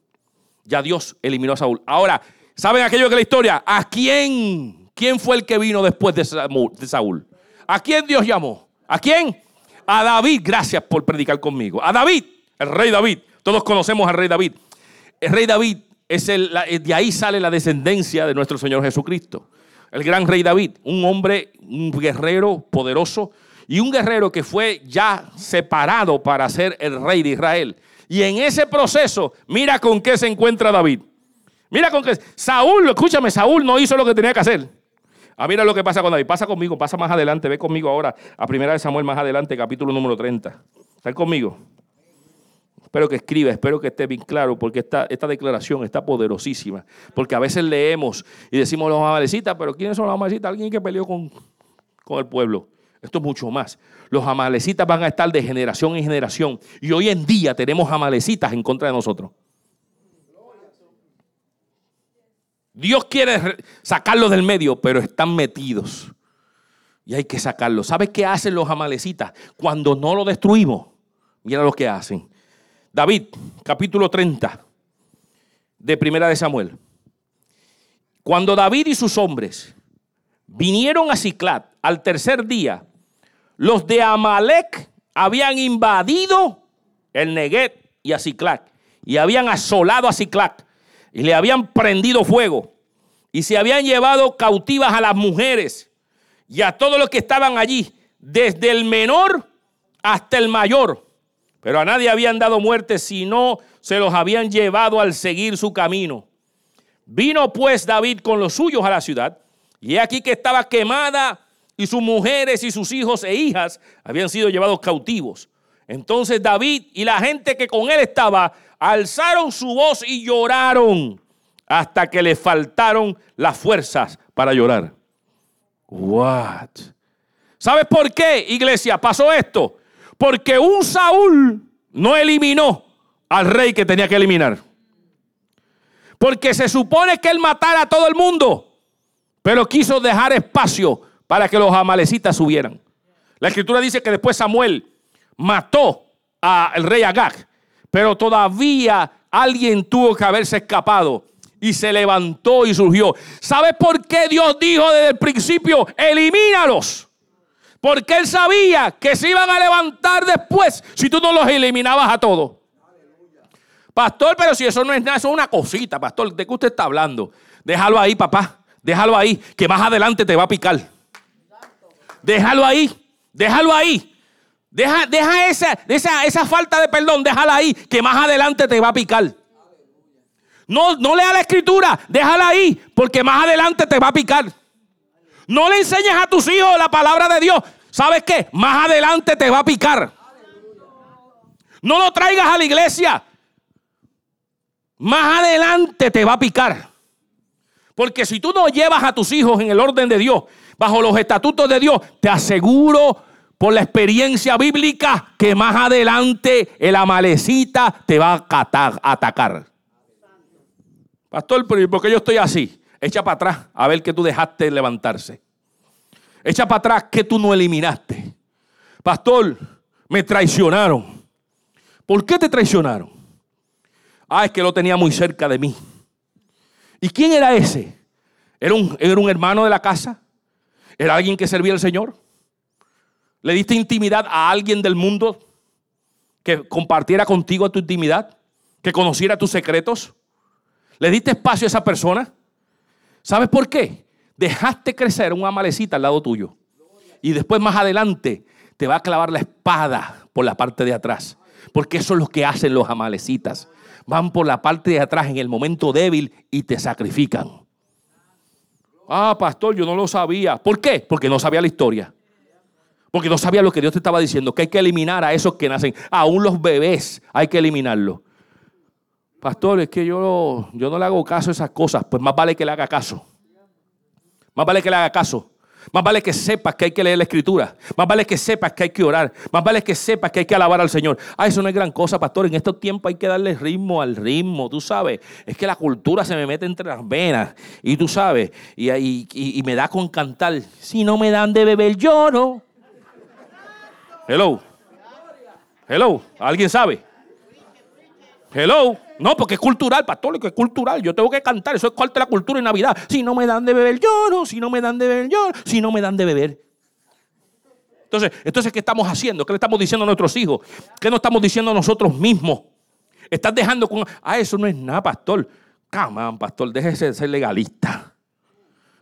S1: Ya Dios eliminó a Saúl. Ahora, ¿saben aquello que la historia? ¿A quién? ¿Quién fue el que vino después de Saúl? ¿A quién Dios llamó? ¿A quién? A David. Gracias por predicar conmigo. A David el rey David. Todos conocemos al rey David. El rey David es el, de ahí sale la descendencia de nuestro Señor Jesucristo. El gran rey David, un hombre, un guerrero poderoso y un guerrero que fue ya separado para ser el rey de Israel. Y en ese proceso, mira con qué se encuentra David. Mira con qué. Saúl, escúchame, Saúl no hizo lo que tenía que hacer. Ah, mira lo que pasa con David. Pasa conmigo, pasa más adelante. Ve conmigo ahora a Primera de Samuel más adelante, capítulo número 30. ¿Están conmigo? Espero que escriba, espero que esté bien claro, porque esta, esta declaración está poderosísima. Porque a veces leemos y decimos los amalecitas, pero ¿quiénes son los amalecitas? Alguien que peleó con, con el pueblo. Esto es mucho más. Los amalecitas van a estar de generación en generación. Y hoy en día tenemos amalecitas en contra de nosotros. Dios quiere sacarlos del medio, pero están metidos. Y hay que sacarlos. ¿Sabes qué hacen los amalecitas? Cuando no lo destruimos, mira lo que hacen. David, capítulo 30 de Primera de Samuel. Cuando David y sus hombres vinieron a Ciclat al tercer día, los de Amalek habían invadido el Neguet y a Ciclac y habían asolado a Ciclac y le habían prendido fuego y se habían llevado cautivas a las mujeres y a todos los que estaban allí, desde el menor hasta el mayor pero a nadie habían dado muerte, sino se los habían llevado al seguir su camino. Vino pues David con los suyos a la ciudad, y aquí que estaba quemada, y sus mujeres y sus hijos e hijas habían sido llevados cautivos. Entonces David y la gente que con él estaba alzaron su voz y lloraron hasta que le faltaron las fuerzas para llorar. What? ¿Sabes por qué, iglesia, pasó esto? Porque un Saúl no eliminó al rey que tenía que eliminar. Porque se supone que él matara a todo el mundo, pero quiso dejar espacio para que los amalecitas subieran. La escritura dice que después Samuel mató al rey Agag, pero todavía alguien tuvo que haberse escapado y se levantó y surgió. ¿Sabes por qué Dios dijo desde el principio, elimínalos? Porque él sabía que se iban a levantar después si tú no los eliminabas a todos. Pastor, pero si eso no es nada, eso es una cosita, pastor. ¿De qué usted está hablando? Déjalo ahí, papá. Déjalo ahí, que más adelante te va a picar. Déjalo ahí, déjalo ahí. Deja, deja esa, esa, esa falta de perdón, déjala ahí, que más adelante te va a picar. No, no lea la escritura, déjala ahí, porque más adelante te va a picar. No le enseñes a tus hijos la palabra de Dios. ¿Sabes qué? Más adelante te va a picar. No lo traigas a la iglesia. Más adelante te va a picar. Porque si tú no llevas a tus hijos en el orden de Dios, bajo los estatutos de Dios, te aseguro por la experiencia bíblica que más adelante el amalecita te va a atacar. Pastor, pero ¿por qué yo estoy así? Echa para atrás a ver que tú dejaste levantarse. Echa para atrás que tú no eliminaste. Pastor, me traicionaron. ¿Por qué te traicionaron? Ah, es que lo tenía muy cerca de mí. ¿Y quién era ese? ¿Era un, era un hermano de la casa? ¿Era alguien que servía al Señor? ¿Le diste intimidad a alguien del mundo que compartiera contigo tu intimidad? ¿Que conociera tus secretos? ¿Le diste espacio a esa persona? ¿Sabes por qué? Dejaste crecer una malecita al lado tuyo. Y después más adelante te va a clavar la espada por la parte de atrás. Porque eso es lo que hacen los amalecitas. Van por la parte de atrás en el momento débil y te sacrifican. Ah, pastor, yo no lo sabía. ¿Por qué? Porque no sabía la historia. Porque no sabía lo que Dios te estaba diciendo, que hay que eliminar a esos que nacen. Aún los bebés hay que eliminarlos. Pastor, es que yo, yo no le hago caso a esas cosas. Pues más vale que le haga caso. Más vale que le haga caso. Más vale que sepas que hay que leer la escritura. Más vale que sepas que hay que orar. Más vale que sepas que hay que alabar al Señor. Ah, eso no es gran cosa, pastor. En estos tiempos hay que darle ritmo al ritmo. Tú sabes, es que la cultura se me mete entre las venas. Y tú sabes, y, me da con cantar. Si no me dan de beber, lloro. Hello. Hello. ¿Alguien sabe? Hello. No, porque es cultural, pastor, es cultural. Yo tengo que cantar. Eso es parte de la cultura en Navidad. Si no me dan de beber, lloro. Si no me dan de beber, lloro. Si no me dan de beber. Entonces, entonces, ¿qué estamos haciendo? ¿Qué le estamos diciendo a nuestros hijos? ¿Qué nos estamos diciendo a nosotros mismos? Estás dejando con. Ah, eso no es nada, pastor. Come pastor, déjese de ser legalista.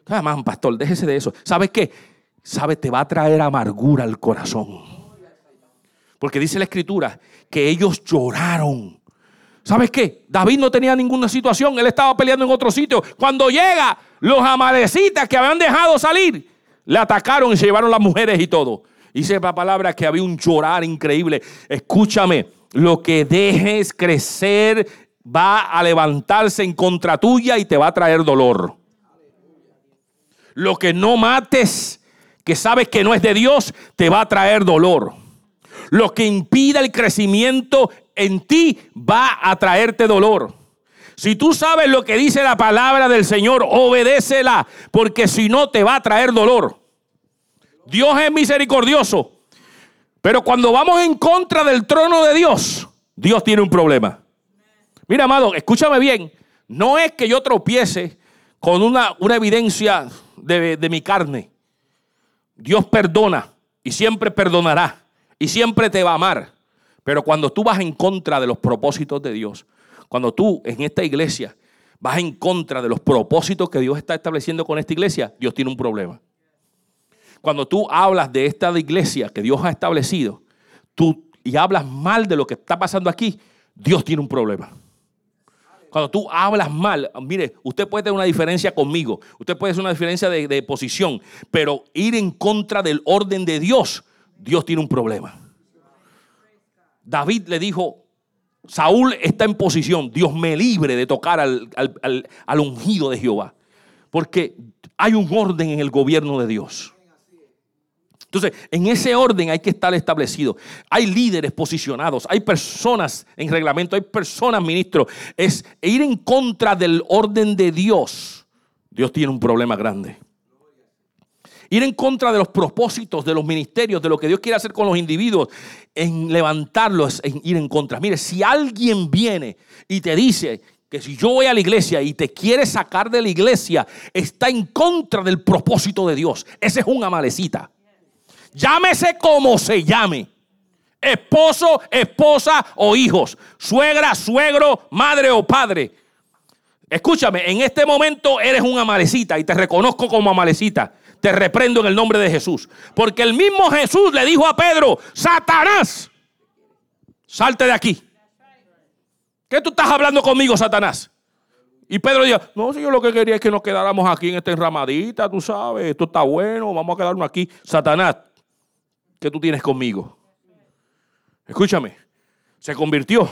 S1: Come pastor, déjese de eso. ¿Sabes qué? ¿Sabes? Te va a traer amargura al corazón. Porque dice la escritura que ellos lloraron ¿Sabes qué? David no tenía ninguna situación, él estaba peleando en otro sitio. Cuando llega, los amalecitas que habían dejado salir, le atacaron y se llevaron las mujeres y todo. Dice la palabra que había un llorar increíble. Escúchame, lo que dejes crecer va a levantarse en contra tuya y te va a traer dolor. Lo que no mates, que sabes que no es de Dios, te va a traer dolor. Lo que impida el crecimiento en ti va a traerte dolor. Si tú sabes lo que dice la palabra del Señor, obedécela, porque si no te va a traer dolor. Dios es misericordioso, pero cuando vamos en contra del trono de Dios, Dios tiene un problema. Mira, amado, escúchame bien, no es que yo tropiece con una, una evidencia de, de mi carne. Dios perdona y siempre perdonará y siempre te va a amar. Pero cuando tú vas en contra de los propósitos de Dios, cuando tú en esta iglesia vas en contra de los propósitos que Dios está estableciendo con esta iglesia, Dios tiene un problema. Cuando tú hablas de esta iglesia que Dios ha establecido, tú y hablas mal de lo que está pasando aquí, Dios tiene un problema. Cuando tú hablas mal, mire, usted puede tener una diferencia conmigo, usted puede tener una diferencia de, de posición, pero ir en contra del orden de Dios, Dios tiene un problema. David le dijo, Saúl está en posición, Dios me libre de tocar al, ungido de Jehová. Porque hay un orden en el gobierno de Dios. Entonces, en ese orden hay que estar establecido. Hay líderes posicionados, hay personas en reglamento, hay personas ministros. Es ir en contra del orden de Dios. Dios tiene un problema grande. Ir en contra de los propósitos de los ministerios, de lo que Dios quiere hacer con los individuos, en levantarlos, en ir en contra. Mire, si alguien viene y te dice que si yo voy a la iglesia y te quiere sacar de la iglesia, está en contra del propósito de Dios. Ese es un amalecita. Llámese como se llame. Esposo, esposa o hijos. Suegra, suegro, madre o padre. Escúchame, en este momento eres un amalecita y te reconozco como amalecita. Te reprendo en el nombre de Jesús. Porque el mismo Jesús le dijo a Pedro, Satanás, salte de aquí. ¿Qué tú estás hablando conmigo, Satanás? Y Pedro dijo, no, si yo lo que quería es que nos quedáramos aquí en esta enramadita, tú sabes, esto está bueno, vamos a quedarnos aquí. Satanás, que tú tienes conmigo. Escúchame, se convirtió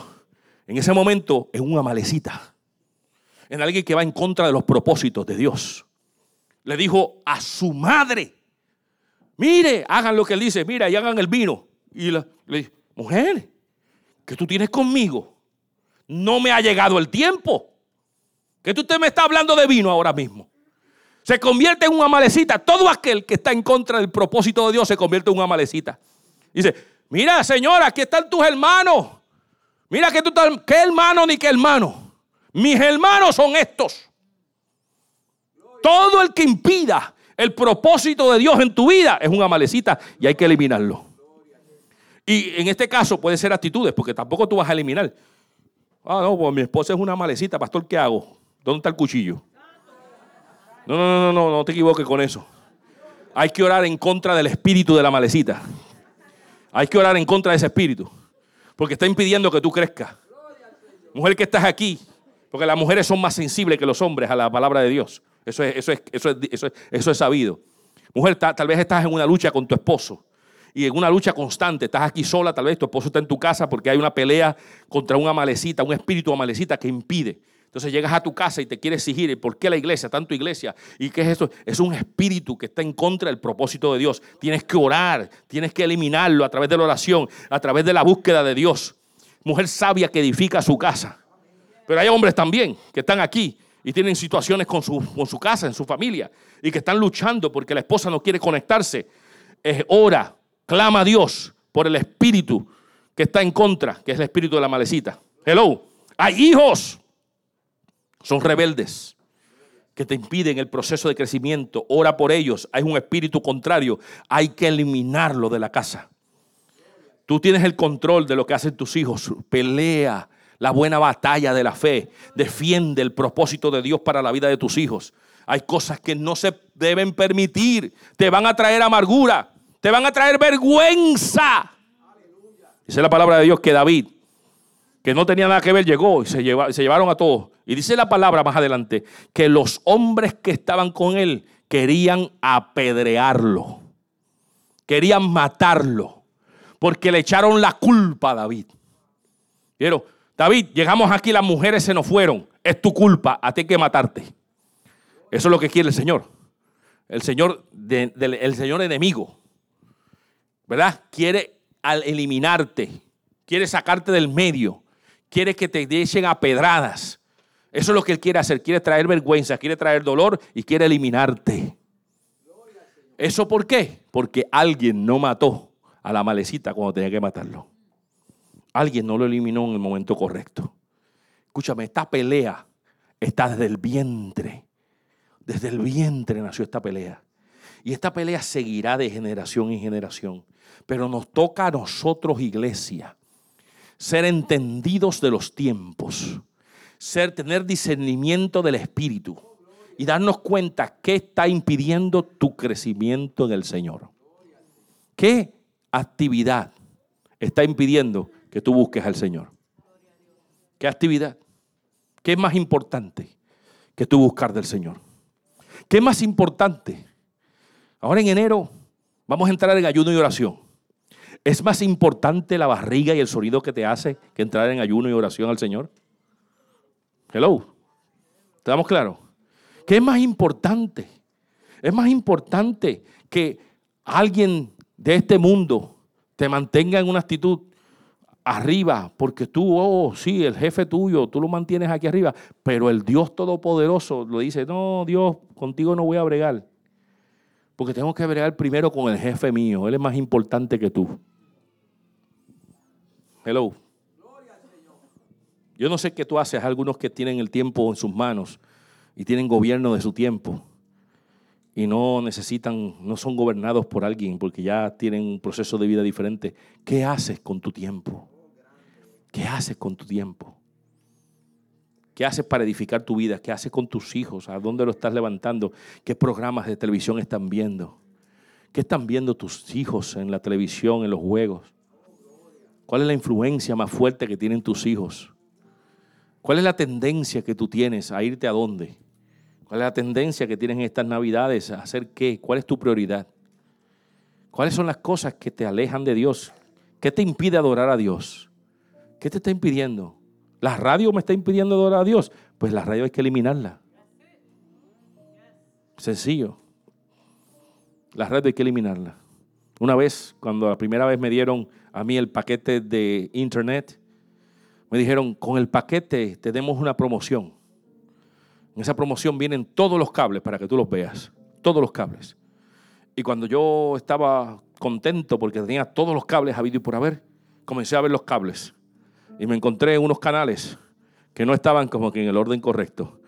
S1: en ese momento en una malecita, en alguien que va en contra de los propósitos de Dios. Le dijo a su madre, mire, hagan lo que él dice, mira, y hagan el vino. Y le dijo, mujer, que tú tienes conmigo? No me ha llegado el tiempo. Que tú usted me está hablando de vino ahora mismo se convierte en una malecita. Todo aquel que está en contra del propósito de Dios se convierte en una malecita. Dice, mira señora, aquí están tus hermanos. Mira que tú estás, qué hermano ni qué hermano. Mis hermanos son estos. Todo el que impida el propósito de Dios en tu vida es una malecita y hay que eliminarlo. Y en este caso puede ser actitudes, porque tampoco tú vas a eliminar. Ah, no, pues mi esposa es una malecita, pastor, ¿qué hago? ¿Dónde está el cuchillo? No, no, no, no, no te equivoques con eso. Hay que orar en contra del espíritu de la malecita. Hay que orar en contra de ese espíritu. Porque está impidiendo que tú crezcas. Mujer que estás aquí, porque las mujeres son más sensibles que los hombres a la palabra de Dios. Eso es, eso es, eso es, eso es, sabido. Mujer, tal vez estás en una lucha con tu esposo y en una lucha constante. Estás aquí sola, tal vez tu esposo está en tu casa porque hay una pelea contra una malecita, un espíritu malecita que impide. Entonces llegas a tu casa y te quiere exigir, ¿por qué la iglesia? Tanto iglesia. ¿Y qué es eso? Es un espíritu que está en contra del propósito de Dios. Tienes que orar, tienes que eliminarlo a través de la oración, a través de la búsqueda de Dios. Mujer sabia que edifica su casa. Pero hay hombres también que están aquí y tienen situaciones con su, con su casa, en su familia, y que están luchando porque la esposa no quiere conectarse. Es ora, clama a Dios por el espíritu que está en contra, que es el espíritu de la malecita. Hello. Hay hijos son rebeldes que te impiden el proceso de crecimiento. Ora por ellos. Hay un espíritu contrario. Hay que eliminarlo de la casa. Tú tienes el control de lo que hacen tus hijos. Pelea la buena batalla de la fe. Defiende el propósito de Dios para la vida de tus hijos. Hay cosas que no se deben permitir. Te van a traer amargura. Te van a traer vergüenza. Dice la palabra de Dios que David, que no tenía nada que ver, llegó y se, se llevaron a todos. Y dice la palabra más adelante que los hombres que estaban con él querían apedrearlo, querían matarlo, porque le echaron la culpa a David. Pero, David, llegamos aquí, las mujeres se nos fueron, es tu culpa, a ti hay que matarte. Eso es lo que quiere el Señor. El Señor, el Señor enemigo, ¿verdad? Quiere eliminarte, quiere sacarte del medio, quiere que te echen a pedradas eso es lo que Él quiere hacer. Quiere traer vergüenza, quiere traer dolor y quiere eliminarte. ¿Eso por qué? Porque alguien no mató a la malecita cuando tenía que matarlo. Alguien no lo eliminó en el momento correcto. Escúchame, esta pelea está desde el vientre. Desde el vientre nació esta pelea. Y esta pelea seguirá de generación en generación. Pero nos toca a nosotros, iglesia, ser entendidos de los tiempos ser, tener discernimiento del Espíritu y darnos cuenta qué está impidiendo tu crecimiento en el Señor. ¿Qué actividad está impidiendo que tú busques al Señor? ¿Qué actividad? ¿Qué es más importante que tú buscar del Señor? ¿Qué es más importante? Ahora en enero vamos a entrar en ayuno y oración. ¿Es más importante la barriga y el sonido que te hace que entrar en ayuno y oración al Señor? Hello. ¿Estamos claros? ¿Qué es más importante? Es más importante que alguien de este mundo te mantenga en una actitud arriba, porque tú, oh, sí, el jefe tuyo, tú lo mantienes aquí arriba, pero el Dios Todopoderoso lo dice, no, Dios, contigo no voy a bregar, porque tengo que bregar primero con el jefe mío, él es más importante que tú. Hello. Yo no sé qué tú haces, algunos que tienen el tiempo en sus manos y tienen gobierno de su tiempo y no necesitan, no son gobernados por alguien porque ya tienen un proceso de vida diferente. ¿Qué haces con tu tiempo? ¿Qué haces con tu tiempo? ¿Qué haces para edificar tu vida? ¿Qué haces con tus hijos? ¿A dónde lo estás levantando? ¿Qué programas de televisión están viendo? ¿Qué están viendo tus hijos en la televisión, en los juegos? ¿Cuál es la influencia más fuerte que tienen tus hijos? ¿Cuál es la tendencia que tú tienes a irte a dónde? ¿Cuál es la tendencia que tienes en estas navidades a hacer qué? ¿Cuál es tu prioridad? ¿Cuáles son las cosas que te alejan de Dios? ¿Qué te impide adorar a Dios? ¿Qué te está impidiendo? ¿La radio me está impidiendo adorar a Dios? Pues la radio hay que eliminarla. Sencillo. La radio hay que eliminarla. Una vez, cuando la primera vez me dieron a mí el paquete de internet, me dijeron, con el paquete te demos una promoción. En esa promoción vienen todos los cables para que tú los veas. Todos los cables. Y cuando yo estaba contento porque tenía todos los cables habido y por haber, comencé a ver los cables y me encontré unos canales que no estaban como que en el orden correcto.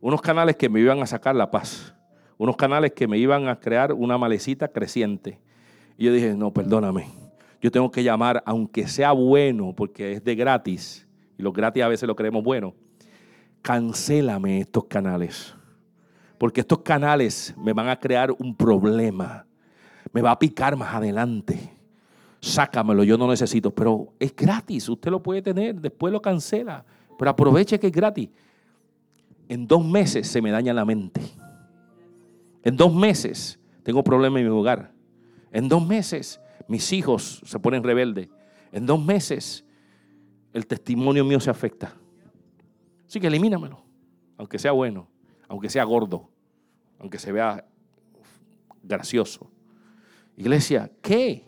S1: Unos canales que me iban a sacar la paz. Unos canales que me iban a crear una malecita creciente. Y yo dije, no, perdóname. Yo tengo que llamar, aunque sea bueno, porque es de gratis. Y los gratis a veces lo creemos bueno. Cancélame estos canales. Porque estos canales me van a crear un problema. Me va a picar más adelante sácamelo, yo no necesito. Pero es gratis, usted lo puede tener, después lo cancela. Pero aproveche que es gratis. En dos meses se me daña la mente. En dos meses tengo problemas en mi hogar. En dos meses mis hijos se ponen rebeldes. En dos meses el testimonio mío se afecta. Así que elimínamelo. Aunque sea bueno, aunque sea gordo, aunque se vea gracioso. Iglesia, ¿qué?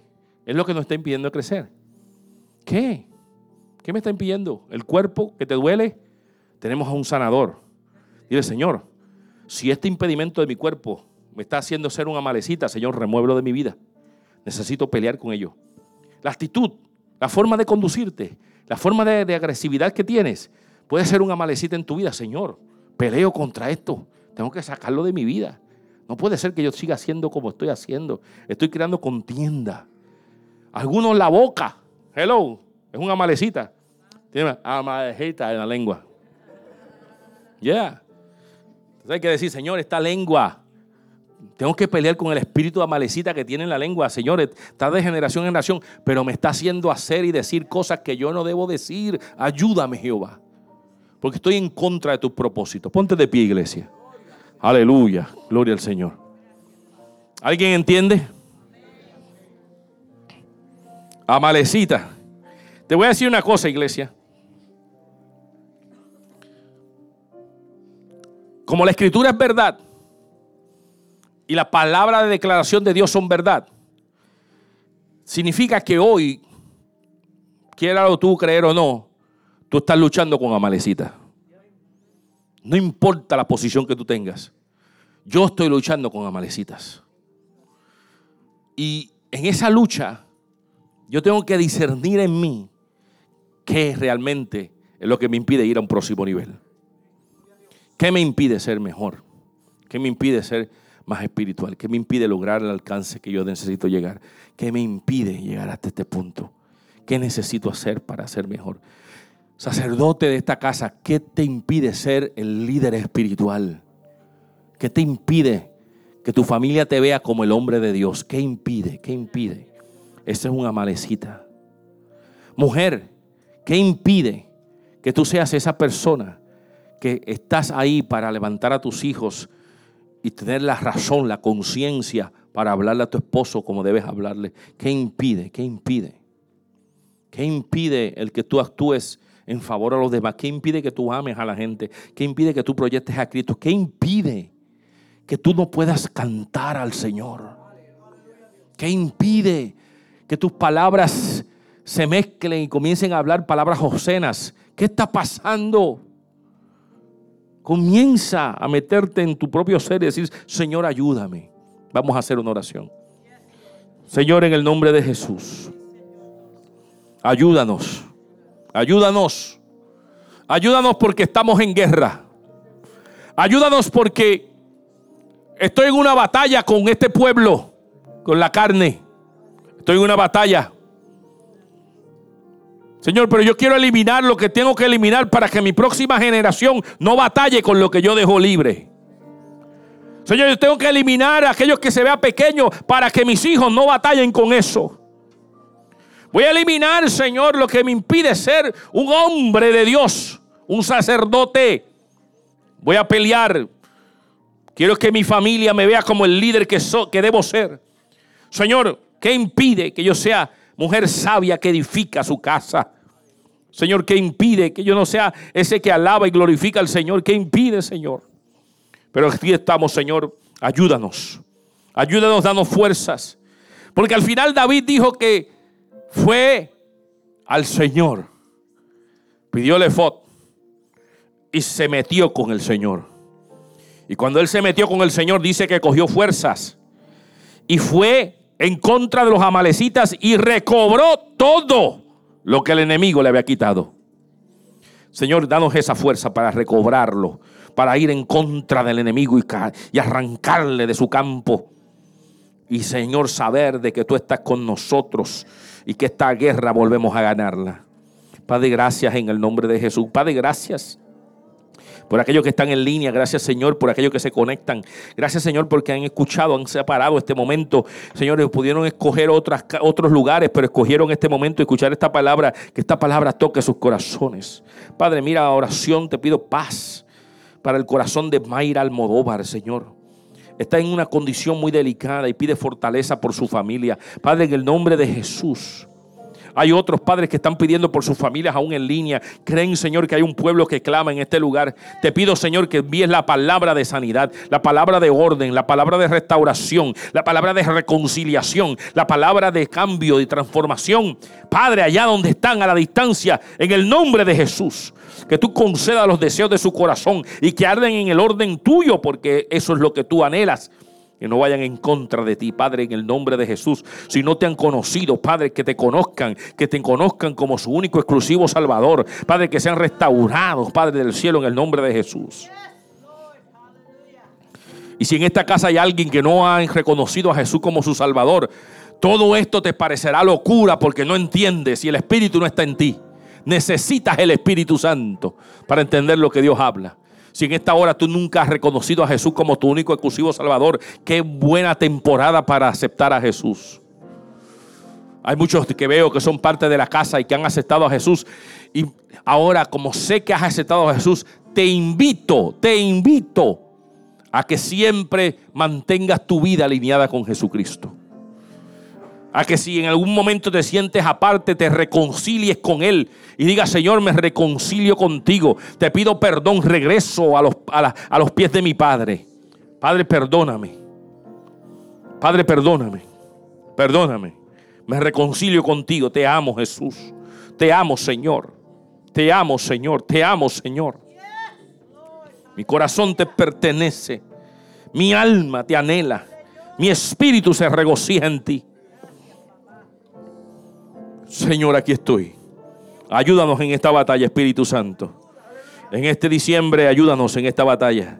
S1: Es lo que nos está impidiendo crecer. ¿Qué? ¿Qué me está impidiendo? ¿El cuerpo que te duele? Tenemos a un sanador. Dile, Señor, si este impedimento de mi cuerpo me está haciendo ser una malecita, Señor, remuévelo de mi vida. Necesito pelear con ello. La actitud, la forma de conducirte, la forma de, de agresividad que tienes, puede ser una malecita en tu vida, Señor. Peleo contra esto. Tengo que sacarlo de mi vida. No puede ser que yo siga haciendo como estoy haciendo. Estoy creando contienda. Algunos la boca, hello, es una malecita. Tiene una malecita en la lengua. Yeah. Entonces hay que decir, Señor, esta lengua. Tengo que pelear con el espíritu de malecita que tiene en la lengua. Señor, está de generación en generación, pero me está haciendo hacer y decir cosas que yo no debo decir. Ayúdame, Jehová. Porque estoy en contra de tus propósitos. Ponte de pie, iglesia. Aleluya. Gloria al Señor. ¿Alguien entiende? Amalecita. Te voy a decir una cosa, iglesia. Como la escritura es verdad y la palabra de declaración de Dios son verdad, significa que hoy, quiera tú creer o no, tú estás luchando con Amalecita. No importa la posición que tú tengas. Yo estoy luchando con Amalecitas. Y en esa lucha yo tengo que discernir en mí qué realmente es lo que me impide ir a un próximo nivel. ¿Qué me impide ser mejor? ¿Qué me impide ser más espiritual? ¿Qué me impide lograr el alcance que yo necesito llegar? ¿Qué me impide llegar hasta este punto? ¿Qué necesito hacer para ser mejor? Sacerdote de esta casa, ¿qué te impide ser el líder espiritual? ¿Qué te impide que tu familia te vea como el hombre de Dios? ¿Qué impide? ¿Qué impide? Esa es una malecita. Mujer, ¿qué impide que tú seas esa persona que estás ahí para levantar a tus hijos y tener la razón, la conciencia para hablarle a tu esposo como debes hablarle? ¿Qué impide? ¿Qué impide? ¿Qué impide el que tú actúes en favor a los demás? ¿Qué impide que tú ames a la gente? ¿Qué impide que tú proyectes a Cristo? ¿Qué impide que tú no puedas cantar al Señor? ¿Qué impide que tus palabras se mezclen y comiencen a hablar palabras obscenas? ¿Qué está pasando? Comienza a meterte en tu propio ser y decir, Señor, ayúdame. Vamos a hacer una oración. Señor, en el nombre de Jesús, ayúdanos, ayúdanos, ayúdanos porque estamos en guerra. Ayúdanos porque estoy en una batalla con este pueblo, con la carne. Estoy en una batalla. Señor, pero yo quiero eliminar lo que tengo que eliminar para que mi próxima generación no batalle con lo que yo dejo libre. Señor, yo tengo que eliminar a aquellos que se vean pequeños para que mis hijos no batallen con eso. Voy a eliminar, Señor, lo que me impide ser un hombre de Dios, un sacerdote. Voy a pelear. Quiero que mi familia me vea como el líder que, que debo ser. Señor, ¿qué impide que yo sea mujer sabia que edifica su casa? Señor, ¿qué impide que yo no sea ese que alaba y glorifica al Señor? ¿Qué impide, Señor? Pero aquí estamos, Señor. Ayúdanos. Ayúdanos, danos fuerzas. Porque al final David dijo que fue al Señor. Pidió el y se metió con el Señor. Y cuando él se metió con el Señor, dice que cogió fuerzas y fue en contra de los amalecitas y recobró todo lo que el enemigo le había quitado. Señor, danos esa fuerza para recobrarlo, para ir en contra del enemigo y, arrancarle de su campo. Y Señor, saber de que tú estás con nosotros y que esta guerra volvemos a ganarla. Padre, gracias en el nombre de Jesús. Padre, gracias por aquellos que están en línea. Gracias, Señor, por aquellos que se conectan. Gracias, Señor, porque han escuchado, han separado este momento. Señores, pudieron escoger otros lugares, pero escogieron este momento escuchar esta palabra, que esta palabra toque sus corazones. Padre, mira, oración, te pido paz para el corazón de Mayra Almodóvar, Señor. Está en una condición muy delicada y pide fortaleza por su familia. Padre, en el nombre de Jesús. Hay otros padres que están pidiendo por sus familias aún en línea. Creen, Señor, que hay un pueblo que clama en este lugar. Te pido, Señor, que envíes la palabra de sanidad, la palabra de orden, la palabra de restauración, la palabra de reconciliación, la palabra de cambio y transformación. Padre, allá donde están a la distancia, en el nombre de Jesús que tú concedas los deseos de su corazón y que arden en el orden tuyo, porque eso es lo que tú anhelas. Que no vayan en contra de ti, Padre, en el nombre de Jesús. Si no te han conocido, Padre, que te conozcan, que te conozcan como su único exclusivo Salvador. Padre, que sean restaurados, Padre del cielo, en el nombre de Jesús. Y si en esta casa hay alguien que no ha reconocido a Jesús como su Salvador, todo esto te parecerá locura porque no entiendes si el Espíritu no está en ti. Necesitas el Espíritu Santo para entender lo que Dios habla. Si en esta hora tú nunca has reconocido a Jesús como tu único exclusivo Salvador, qué buena temporada para aceptar a Jesús. Hay muchos que veo que son parte de la casa y que han aceptado a Jesús. Y ahora, como sé que has aceptado a Jesús, te invito, te invito a que siempre mantengas tu vida alineada con Jesucristo a que si en algún momento te sientes aparte, te reconcilies con Él y digas, Señor, me reconcilio contigo. Te pido perdón, regreso a los, a, los pies de mi Padre. Padre, perdóname. Padre, perdóname. Perdóname. Me reconcilio contigo. Te amo, Jesús. Te amo, Señor. Te amo, Señor. Te amo, Señor. Mi corazón te pertenece. Mi alma te anhela. Mi espíritu se regocija en ti. Señor, aquí estoy. Ayúdanos en esta batalla, Espíritu Santo. En este diciembre, ayúdanos en esta batalla.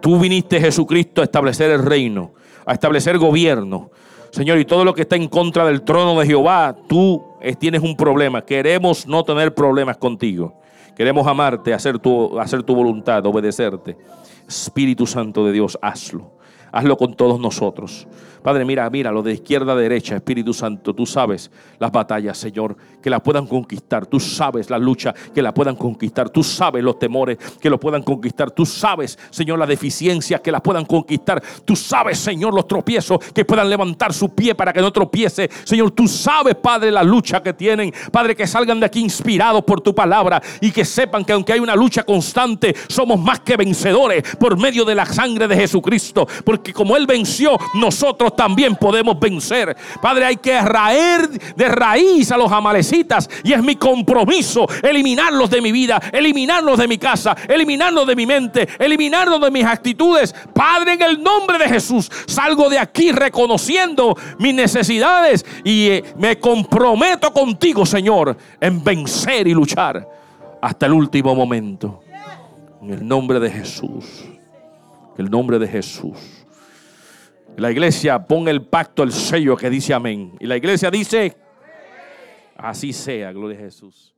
S1: Tú viniste, Jesucristo, a establecer el reino, a establecer gobierno. Señor, y todo lo que está en contra del trono de Jehová, tú tienes un problema. Queremos no tener problemas contigo. Queremos amarte, hacer tu, hacer tu voluntad, obedecerte. Espíritu Santo de Dios, hazlo. Hazlo con todos nosotros. Padre, mira, mira, lo de izquierda a derecha, Espíritu Santo, tú sabes las batallas, Señor, que las puedan conquistar. Tú sabes la lucha, que la puedan conquistar. Tú sabes los temores, que lo puedan conquistar. Tú sabes, Señor, las deficiencias, que las puedan conquistar. Tú sabes, Señor, los tropiezos, que puedan levantar su pie para que no tropiece. Señor, tú sabes, Padre, la lucha que tienen. Padre, que salgan de aquí inspirados por tu palabra y que sepan que aunque hay una lucha constante, somos más que vencedores por medio de la sangre de Jesucristo. Porque como Él venció, nosotros también podemos vencer. Padre, hay que raer de raíz a los amalecitas y es mi compromiso eliminarlos de mi vida, eliminarlos de mi casa, eliminarlos de mi mente, eliminarlos de mis actitudes. Padre, en el nombre de Jesús, salgo de aquí reconociendo mis necesidades y eh, me comprometo contigo, Señor, en vencer y luchar hasta el último momento. En el nombre de Jesús. En el nombre de Jesús. La iglesia pone el pacto, el sello que dice amén. Y la iglesia dice, así sea, gloria a Jesús.